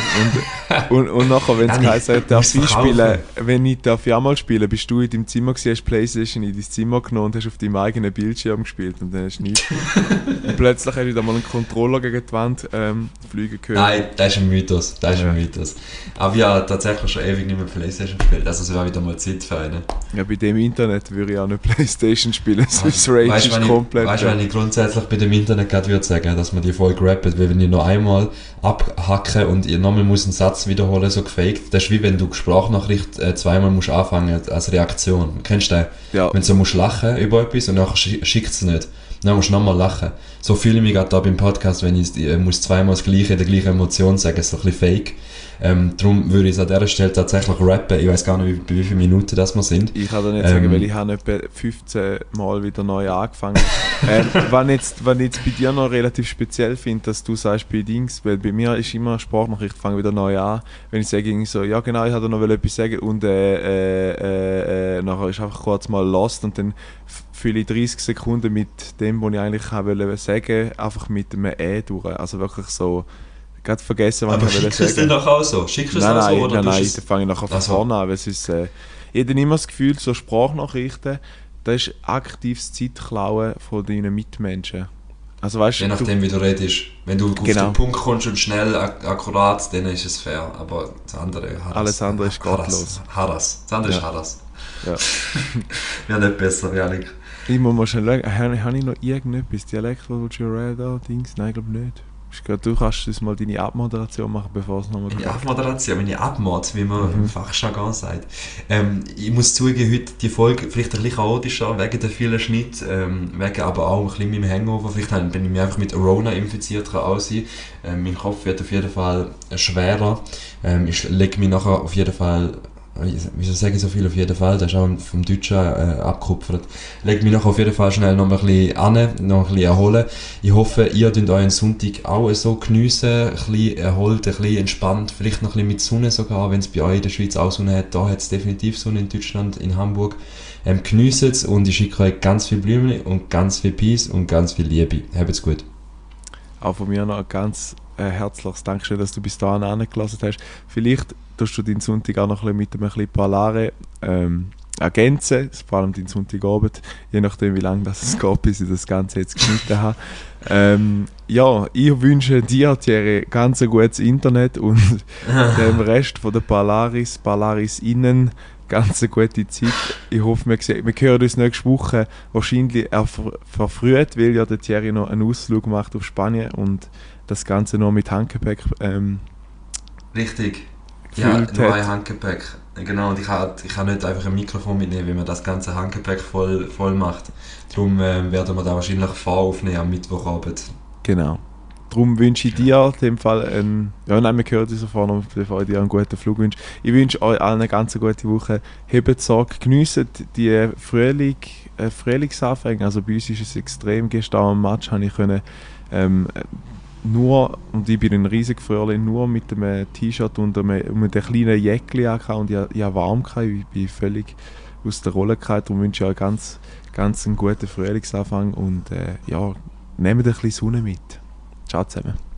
und, und, und nachher, wenn es heisst, ich darf ich spielen, wenn ich darf auch mal spielen, bist du in deinem Zimmer gewesen, hast Playstation in dein Zimmer genommen und hast auf deinem eigenen Bildschirm gespielt und dann hast du nichts. und plötzlich hast du wieder mal einen Controller gegen die Wand ähm, fliegen können. Nein, das ist ein Mythos, das ist Ja. ein Mythos. Aber habe tatsächlich schon ewig nicht mehr Playstation gespielt, also es wäre wieder mal Zeit für einen. Ja, bei dem Internet würde ich auch nicht Playstation spielen, sonst Rage ist komplett... Weißt du, wenn ich grundsätzlich bei dem Internet gerade würde sagen, dass man die Folge rappt, weil wenn ich noch einmal abhacke und ich nochmal muss einen Satz wiederholen, so gefaked, das ist wie wenn du Sprachnachricht äh, zweimal musst anfangen als Reaktion. Kennst du den? ja, Wenn du so musst lachen über etwas und nachher schi- schickt es nicht. Dann musst du nochmal lachen. So fühle ich mich gerade da beim Podcast, wenn ich äh, muss zweimal das Gleiche, die gleiche Emotion sagen, so ein bisschen fake. Ähm, darum würde ich es an dieser Stelle tatsächlich rappen. Ich weiß gar nicht, wie, wie vielen Minuten das wir sind. Ich kann da nicht Ähm, sagen, weil ich habe etwa 15 Mal wieder neu angefangen. ähm, was, jetzt, ich jetzt bei dir noch relativ speziell finde, dass du sagst bei Dings, weil bei mir ist immer Sprachnachricht, fange wieder neu an. Wenn ich sage irgendwie so, ja genau, ich hatte noch etwas sagen und äh, äh, äh, äh, nachher ist einfach kurz mal lost und dann f- fühle ich 30 Sekunden mit dem, was ich eigentlich wollte sagen, einfach mit einem E durch. Also wirklich so, gerade vergessen, was Aber ich wollte schickst du es sagen. dann nachher auch so? Schickst du es Nein, auch so? nein, Oder nein, nein, dann fange ich nachher von Ach so. vorne an, weil es ist, äh, ich habe immer das Gefühl, so Sprachnachrichten, das ist aktives Zeitklauen von deinen Mitmenschen. Also weißt Je du, nachdem, wie du redest. Wenn du auf Genau. den Punkt kommst und schnell, ak akkurat, dann ist es fair. Aber das andere Harras. Alles andere ist gottlos. Harras. Das andere ist Ja. Harras. Ja. Wäre nicht besser, ehrlich. Ich muss mal schnell schauen, habe, habe ich noch irgendetwas, Dialekt, wo du Radar, Dings? Nein, ich glaube nicht. Du kannst jetzt mal deine Abmoderation machen, bevor es nochmal Meine Abmoderation, meine Abmod, wie man Mhm. im Fachjargon sagt. Ähm, ich muss zugeben, heute die Folge vielleicht ein bisschen chaotischer, wegen der vielen Schnitt, ähm, wegen aber auch ein bisschen meinem Hangover. Vielleicht bin ich mir einfach mit Rona infiziert, kann auch sein. Ähm, mein Kopf wird auf jeden Fall schwerer. Ähm, ich lege mich nachher auf jeden Fall wieso sage ich so viel auf jeden Fall, das ist auch vom Deutschen äh, abgekupfert. Legt mich nachher auf jeden Fall schnell noch ein bisschen an, noch ein bisschen erholen. Ich hoffe, ihr könnt euren Sonntag auch so geniessen, ein bisschen erholt, ein bisschen entspannt, vielleicht noch ein bisschen mit Sonne sogar, wenn es bei euch in der Schweiz auch Sonne hat. Da hat es definitiv Sonne in Deutschland, in Hamburg. Ähm, geniessen es und ich schicke euch ganz viel Blümchen und ganz viel Peace und ganz viel Liebe. Habt's gut. Auch von mir noch ganz äh, herzliches Dankeschön, dass du bis dahin angelassen hast. Vielleicht tust du deinen Sonntag auch noch ein bisschen mit einem bisschen Palare ähm, ergänzen, vor allem den Sonntagabend, je nachdem wie lange das es geht, bis ich das Ganze jetzt geschnitten habe. Ähm, ja, ich wünsche dir, Thierry, ganz ein gutes Internet und dem Rest von der Polaris, Polaris innen ganz eine gute Zeit. Ich hoffe, wir, sehen, wir hören uns nächste Woche wahrscheinlich ver verfrüht, weil ja der Thierry noch einen Ausflug macht auf Spanien und das Ganze noch mit Handgepäck ähm, Richtig. Ja, nur ein Handgepäck. Genau, und ich kann, ich kann nicht einfach ein Mikrofon mitnehmen, wenn man das ganze Handgepäck voll, voll macht. Darum äh, werden wir da wahrscheinlich aufnehmen am Mittwochabend. Genau. Darum wünsche ich dir in dem Fall einen, ja nein, wir hören uns noch, bevor ich dir einen guten Flug wünsche. Ich wünsche euch allen eine ganz gute Woche. Hebt Sorge, geniessen die Frühling, äh, Frühlingsanfänge. Also bei uns ist es extrem. Gestern am Match habe ich können, ähm, nur, und ich bin ein riesiger Frühling, nur mit einem T-Shirt und einem, einem kleinen Jäckchen und ich, ich habe warm gehabt, ich bin völlig aus der Rolle gefallen. Darum wünsche euch ganz, ganz einen guten Frühlingsanfang und äh, ja, nehmt ein bisschen Sonne mit. Ciao zusammen.